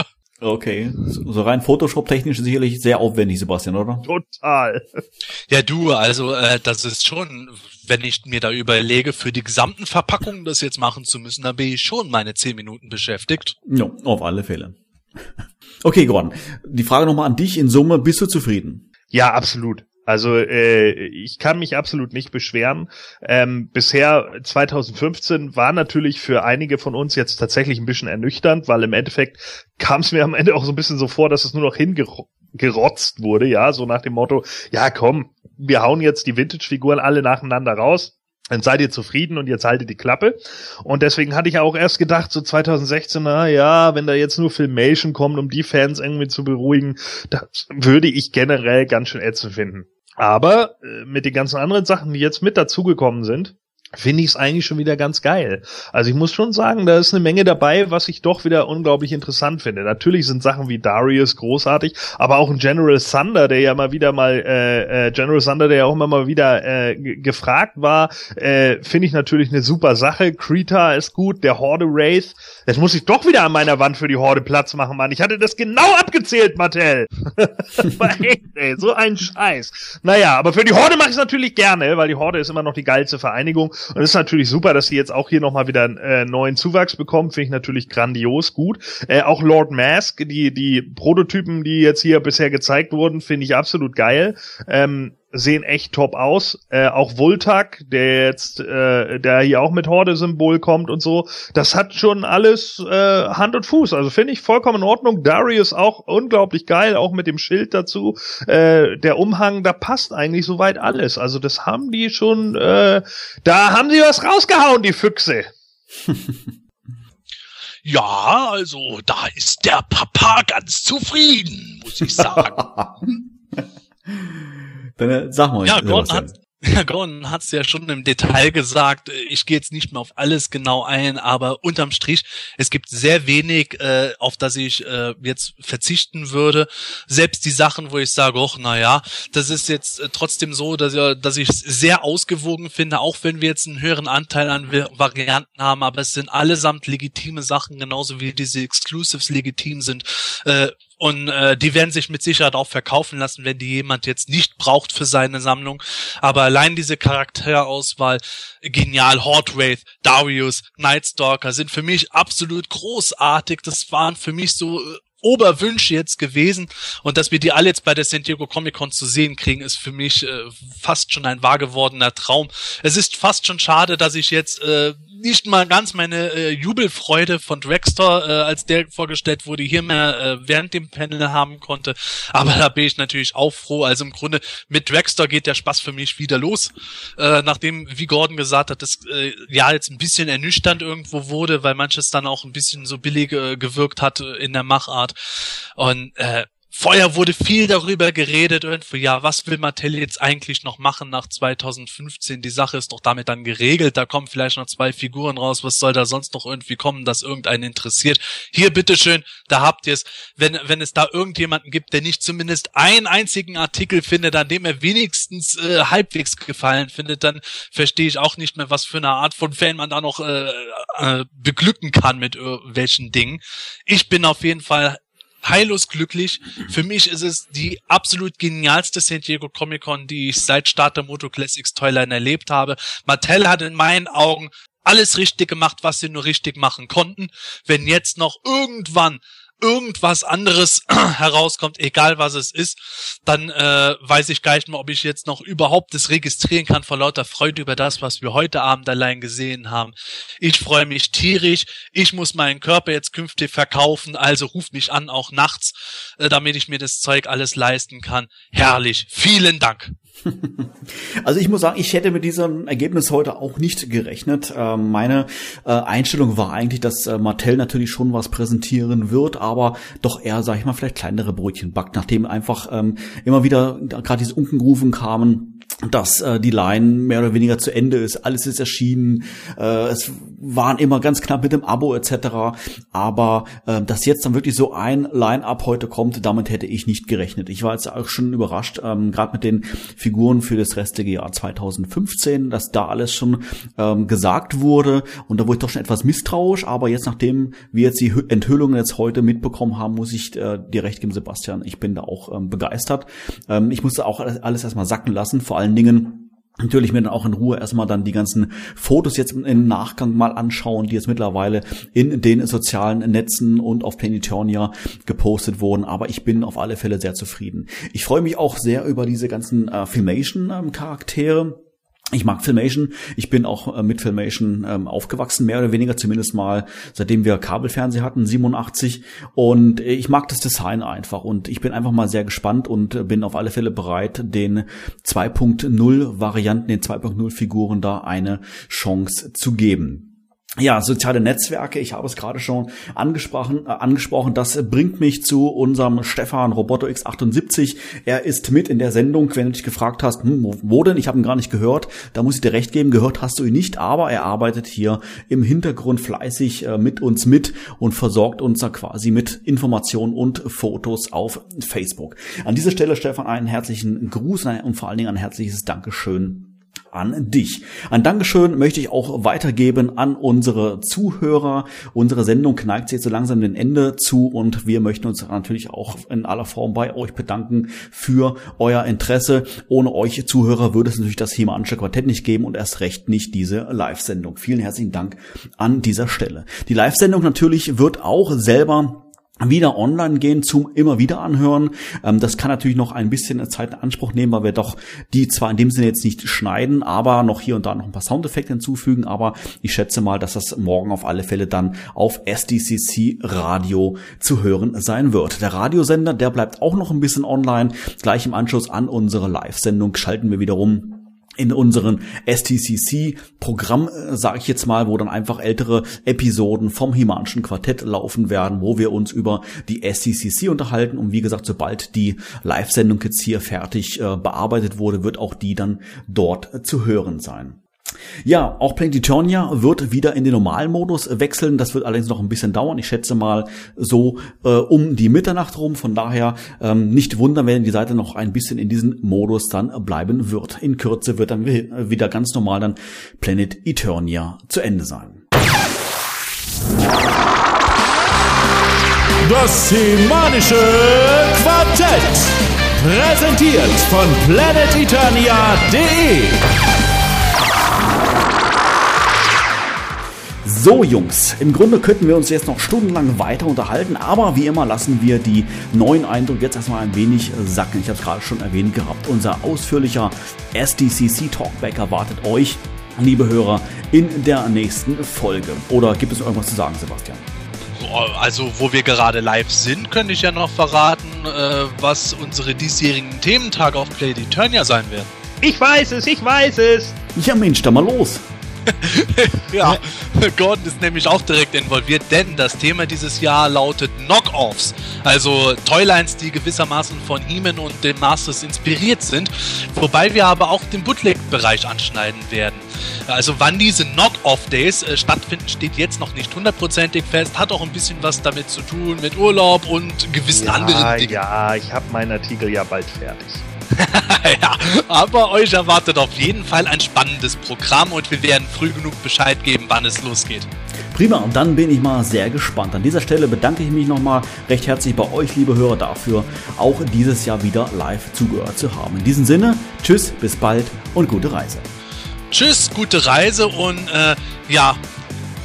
Okay, so rein Photoshop-technisch sicherlich sehr aufwendig, Sebastian, oder? Total. Ja, du, also äh, das ist schon, wenn ich mir da überlege, für die gesamten Verpackungen das jetzt machen zu müssen, dann bin ich schon meine zehn Minuten beschäftigt. Ja, auf alle Fälle. Okay, Gordon, die Frage nochmal an dich. In Summe, bist du zufrieden? Ja, absolut. Also äh, ich kann mich absolut nicht beschweren. Ähm, bisher 2015 war natürlich für einige von uns jetzt tatsächlich ein bisschen ernüchternd, weil im Endeffekt kam es mir am Ende auch so ein bisschen so vor, dass es nur noch hingerotzt wurde, ja, so nach dem Motto, ja komm, wir hauen jetzt die Vintage-Figuren alle nacheinander raus dann seid ihr zufrieden und jetzt haltet die Klappe. Und deswegen hatte ich auch erst gedacht, so 2016, na ja, wenn da jetzt nur Filmation kommt, um die Fans irgendwie zu beruhigen, das würde ich generell ganz schön ätzend finden. Aber äh, mit den ganzen anderen Sachen, die jetzt mit dazugekommen sind, finde ich es eigentlich schon wieder ganz geil. Also ich muss schon sagen, da ist eine Menge dabei, was ich doch wieder unglaublich interessant finde. Natürlich sind Sachen wie Darius großartig, aber auch ein General Thunder, der ja mal wieder mal äh, äh, General Thunder, der ja auch immer mal wieder äh, gefragt war, äh, finde ich natürlich eine super Sache. Krita ist gut, der Horde Wraith. Jetzt muss ich doch wieder an meiner Wand für die Horde Platz machen, Mann. Ich hatte das genau abgezählt, Mattel. ey, so ein Scheiß. Naja, aber für die Horde mache ich es natürlich gerne, weil die Horde ist immer noch die geilste Vereinigung. Und es ist natürlich super, dass sie jetzt auch hier nochmal wieder äh, neuen Zuwachs bekommen. Finde ich natürlich grandios gut. Äh, auch Lord Mask, die, die Prototypen, die jetzt hier bisher gezeigt wurden, finde ich absolut geil. Ähm, sehen echt top aus. Äh, auch Voltag, der jetzt, äh, der hier auch mit Horde-Symbol kommt und so, das hat schon alles äh, Hand und Fuß. Also finde ich vollkommen in Ordnung. Darius auch unglaublich geil, auch mit dem Schild dazu. Äh, der Umhang, da passt eigentlich soweit alles. Also das haben die schon, äh, da haben sie was rausgehauen, die Füchse. Ja, also da ist der Papa ganz zufrieden, muss ich sagen. Dann äh, sag mal. Ja, Gordon hat, ja, Gordon hat es ja schon im Detail gesagt. Ich gehe jetzt nicht mehr auf alles genau ein, aber unterm Strich, es gibt sehr wenig, äh, auf das ich äh, jetzt verzichten würde. Selbst die Sachen, wo ich sage, och, na ja, das ist jetzt äh, trotzdem so, dass, dass ich es sehr ausgewogen finde, auch wenn wir jetzt einen höheren Anteil an Varianten haben, aber es sind allesamt legitime Sachen, genauso wie diese Exclusives legitim sind. Äh, und äh, die werden sich mit Sicherheit auch verkaufen lassen, wenn die jemand jetzt nicht braucht für seine Sammlung. Aber allein diese Charakterauswahl, genial, Horde Wraith, Darius, Nightstalker sind für mich absolut großartig. Das waren für mich so äh, Oberwünsche jetzt gewesen und dass wir die alle jetzt bei der San Diego Comic Con zu sehen kriegen, ist für mich äh, fast schon ein wahr gewordener Traum. Es ist fast schon schade, dass ich jetzt äh, nicht mal ganz meine äh, Jubelfreude von Dragster, äh, als der vorgestellt wurde, hier mehr äh, während dem Panel haben konnte. Aber da bin ich natürlich auch froh. Also im Grunde mit Dragster geht der Spaß für mich wieder los. Äh, nachdem, wie Gordon gesagt hat, das äh, ja jetzt ein bisschen ernüchternd irgendwo wurde, weil manches dann auch ein bisschen so billig äh, gewirkt hat äh, in der Machart. Und äh, Vorher wurde viel darüber geredet, irgendwo, ja, was will Mattel jetzt eigentlich noch machen nach 2015? Die Sache ist doch damit dann geregelt, da kommen vielleicht noch zwei Figuren raus, was soll da sonst noch irgendwie kommen, dass irgendeinen interessiert? Hier, bitteschön, da habt ihr es. Wenn, wenn es da irgendjemanden gibt, der nicht zumindest einen einzigen Artikel findet, an dem er wenigstens äh, halbwegs gefallen findet, dann verstehe ich auch nicht mehr, was für eine Art von Fan man da noch äh, äh, beglücken kann mit irgendwelchen Dingen. Ich bin auf jeden Fall heillos glücklich. Für mich ist es die absolut genialste San Diego Comic Con, die ich seit Start der Moto Classics Toyline erlebt habe. Mattel hat in meinen Augen alles richtig gemacht, was sie nur richtig machen konnten. Wenn jetzt noch irgendwann irgendwas anderes herauskommt, egal was es ist, dann äh, weiß ich gar nicht mehr, ob ich jetzt noch überhaupt das registrieren kann vor lauter Freude über das, was wir heute Abend allein gesehen haben. Ich freue mich tierisch. Ich muss meinen Körper jetzt künftig verkaufen, also ruft mich an, auch nachts, äh, damit ich mir das Zeug alles leisten kann. Herrlich. Vielen Dank. Also ich muss sagen, ich hätte mit diesem Ergebnis heute auch nicht gerechnet. Ähm, meine äh, Einstellung war eigentlich, dass äh, Mattel natürlich schon was präsentieren wird, aber doch eher, sag ich mal, vielleicht kleinere Brötchen backt, nachdem einfach ähm, immer wieder gerade diese Unkengrufen kamen dass äh, die Line mehr oder weniger zu Ende ist, alles ist erschienen, äh, es waren immer ganz knapp mit dem Abo etc. Aber äh, dass jetzt dann wirklich so ein Line-Up heute kommt, damit hätte ich nicht gerechnet. Ich war jetzt auch schon überrascht, ähm, gerade mit den Figuren für das restliche Jahr 2015, dass da alles schon ähm, gesagt wurde und da wurde ich doch schon etwas misstrauisch, aber jetzt nachdem wir jetzt die Enthüllungen jetzt heute mitbekommen haben, muss ich äh, dir recht geben, Sebastian, ich bin da auch ähm, begeistert. Ähm, ich musste auch alles erstmal sacken lassen, vor allen Dingen Natürlich mir dann auch in Ruhe erstmal dann die ganzen Fotos jetzt im Nachgang mal anschauen, die jetzt mittlerweile in den sozialen Netzen und auf Planetonia gepostet wurden. Aber ich bin auf alle Fälle sehr zufrieden. Ich freue mich auch sehr über diese ganzen äh, Filmation-Charaktere. Ich mag Filmation. Ich bin auch äh, mit Filmation ähm, aufgewachsen, mehr oder weniger zumindest mal, seitdem wir Kabelfernseh hatten, 87. Und äh, ich mag das Design einfach. Und ich bin einfach mal sehr gespannt und äh, bin auf alle Fälle bereit, den 2.0 Varianten, den 2.0 Figuren da eine Chance zu geben. Ja, soziale Netzwerke, ich habe es gerade schon angesprochen, äh, angesprochen, das bringt mich zu unserem Stefan Roboto X78. Er ist mit in der Sendung, wenn du dich gefragt hast, hm, wo denn? Ich habe ihn gar nicht gehört. Da muss ich dir recht geben, gehört hast du ihn nicht, aber er arbeitet hier im Hintergrund fleißig äh, mit uns mit und versorgt uns da quasi mit Informationen und Fotos auf Facebook. An dieser Stelle, Stefan, einen herzlichen Gruß und vor allen Dingen ein herzliches Dankeschön an dich. Ein Dankeschön möchte ich auch weitergeben an unsere Zuhörer. Unsere Sendung neigt sich so langsam dem Ende zu und wir möchten uns natürlich auch in aller Form bei euch bedanken für euer Interesse. Ohne euch Zuhörer würde es natürlich das Himanische Quartett nicht geben und erst recht nicht diese Live-Sendung. Vielen herzlichen Dank an dieser Stelle. Die Live-Sendung natürlich wird auch selber wieder online gehen zum immer wieder anhören. Ähm, das kann natürlich noch ein bisschen Zeit in Anspruch nehmen, weil wir doch die zwar in dem Sinne jetzt nicht schneiden, aber noch hier und da noch ein paar Soundeffekte hinzufügen. Aber ich schätze mal, dass das morgen auf alle Fälle dann auf SDCC Radio zu hören sein wird. Der Radiosender, der bleibt auch noch ein bisschen online. Gleich im Anschluss an unsere Live-Sendung schalten wir wiederum in unseren STCC-Programm, äh, sage ich jetzt mal, wo dann einfach ältere Episoden vom Himanischen Quartett laufen werden, wo wir uns über die STCC unterhalten. Und wie gesagt, sobald die Live-Sendung jetzt hier fertig äh, bearbeitet wurde, wird auch die dann dort äh, zu hören sein. Ja, auch Planetonia wird wieder in den Normalmodus wechseln. Das wird allerdings noch ein bisschen dauern. Ich schätze mal so äh, um die Mitternacht rum. Von daher ähm, nicht wundern, wenn die Seite noch ein bisschen in diesem Modus dann bleiben wird. In Kürze wird dann wieder ganz normal dann Planet Eternia zu Ende sein. Das semanische Quartett. Präsentiert von planeteternia.de. So Jungs, im Grunde könnten wir uns jetzt noch stundenlang weiter unterhalten, aber wie immer lassen wir die neuen Eindrücke jetzt erstmal ein wenig sacken. Ich habe es gerade schon erwähnt gehabt. Unser ausführlicher SDCC Talkback erwartet euch, liebe Hörer, in der nächsten Folge. Oder gibt es irgendwas zu sagen, Sebastian? Also, wo wir gerade live sind, könnte ich ja noch verraten, äh, was unsere diesjährigen Thementage auf Play the Turn ja sein werden. Ich weiß es, ich weiß es. Ja Mensch, dann mal los. ja, Gordon ist nämlich auch direkt involviert, denn das Thema dieses Jahr lautet Knockoffs. Also Toylines, die gewissermaßen von Heeman und dem Masters inspiriert sind. Wobei wir aber auch den Bootleg-Bereich anschneiden werden. Also wann diese Knock-Off-Days äh, stattfinden, steht jetzt noch nicht hundertprozentig fest. Hat auch ein bisschen was damit zu tun, mit Urlaub und gewissen ja, anderen Dingen. Ja, ich habe meinen Artikel ja bald fertig. ja, aber euch erwartet auf jeden Fall ein spannendes Programm und wir werden früh genug Bescheid geben, wann es losgeht. Prima, und dann bin ich mal sehr gespannt. An dieser Stelle bedanke ich mich nochmal recht herzlich bei euch, liebe Hörer, dafür, auch dieses Jahr wieder live zugehört zu haben. In diesem Sinne, tschüss, bis bald und gute Reise. Tschüss, gute Reise und äh, ja,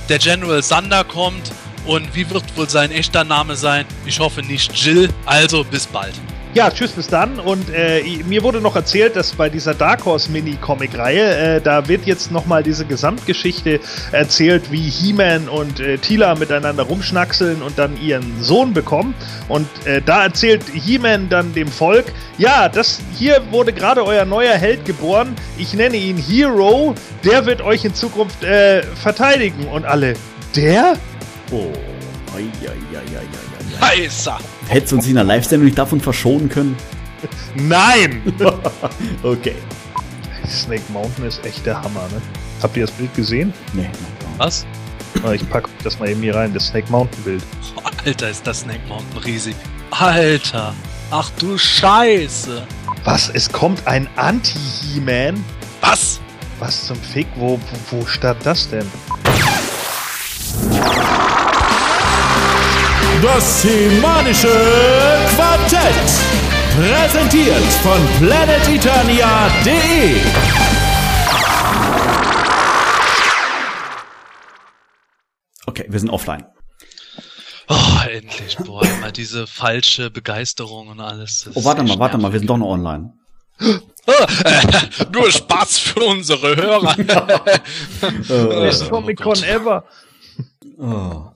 der General Sander kommt und wie wird wohl sein echter Name sein? Ich hoffe nicht Jill, also bis bald. Ja, tschüss, bis dann. Und äh, mir wurde noch erzählt, dass bei dieser Dark Horse Mini-Comic-Reihe, äh, da wird jetzt nochmal diese Gesamtgeschichte erzählt, wie He-Man und äh, Tila miteinander rumschnackseln und dann ihren Sohn bekommen. Und äh, da erzählt He-Man dann dem Volk, ja, das hier wurde gerade euer neuer Held geboren. Ich nenne ihn Hero. Der wird euch in Zukunft äh, verteidigen. Und alle, der? Oh, ei, ei, ei, ei, ei. Heißer! Hättest du uns in der Live-Sendung nicht davon verschonen können? Nein! okay. Snake Mountain ist echt der Hammer, ne? Habt ihr das Bild gesehen? Nee. Was? Ah, Ich pack das mal eben hier rein, das Snake Mountain Bild. Alter, ist das Snake Mountain riesig. Alter! Ach du Scheiße! Was? Es kommt ein Anti-He-Man? Was? Was zum Fick? Wo, wo, wo stand das denn? Das semanische Quartett. Präsentiert von planeteternia.de. Okay, wir sind offline. Oh, endlich, boah, immer diese falsche Begeisterung und alles. Das Oh, warte mal, warte mal, wir sind doch noch online. Nur Spaß für unsere Hörer. Äh, Best Comic Con ever. oh.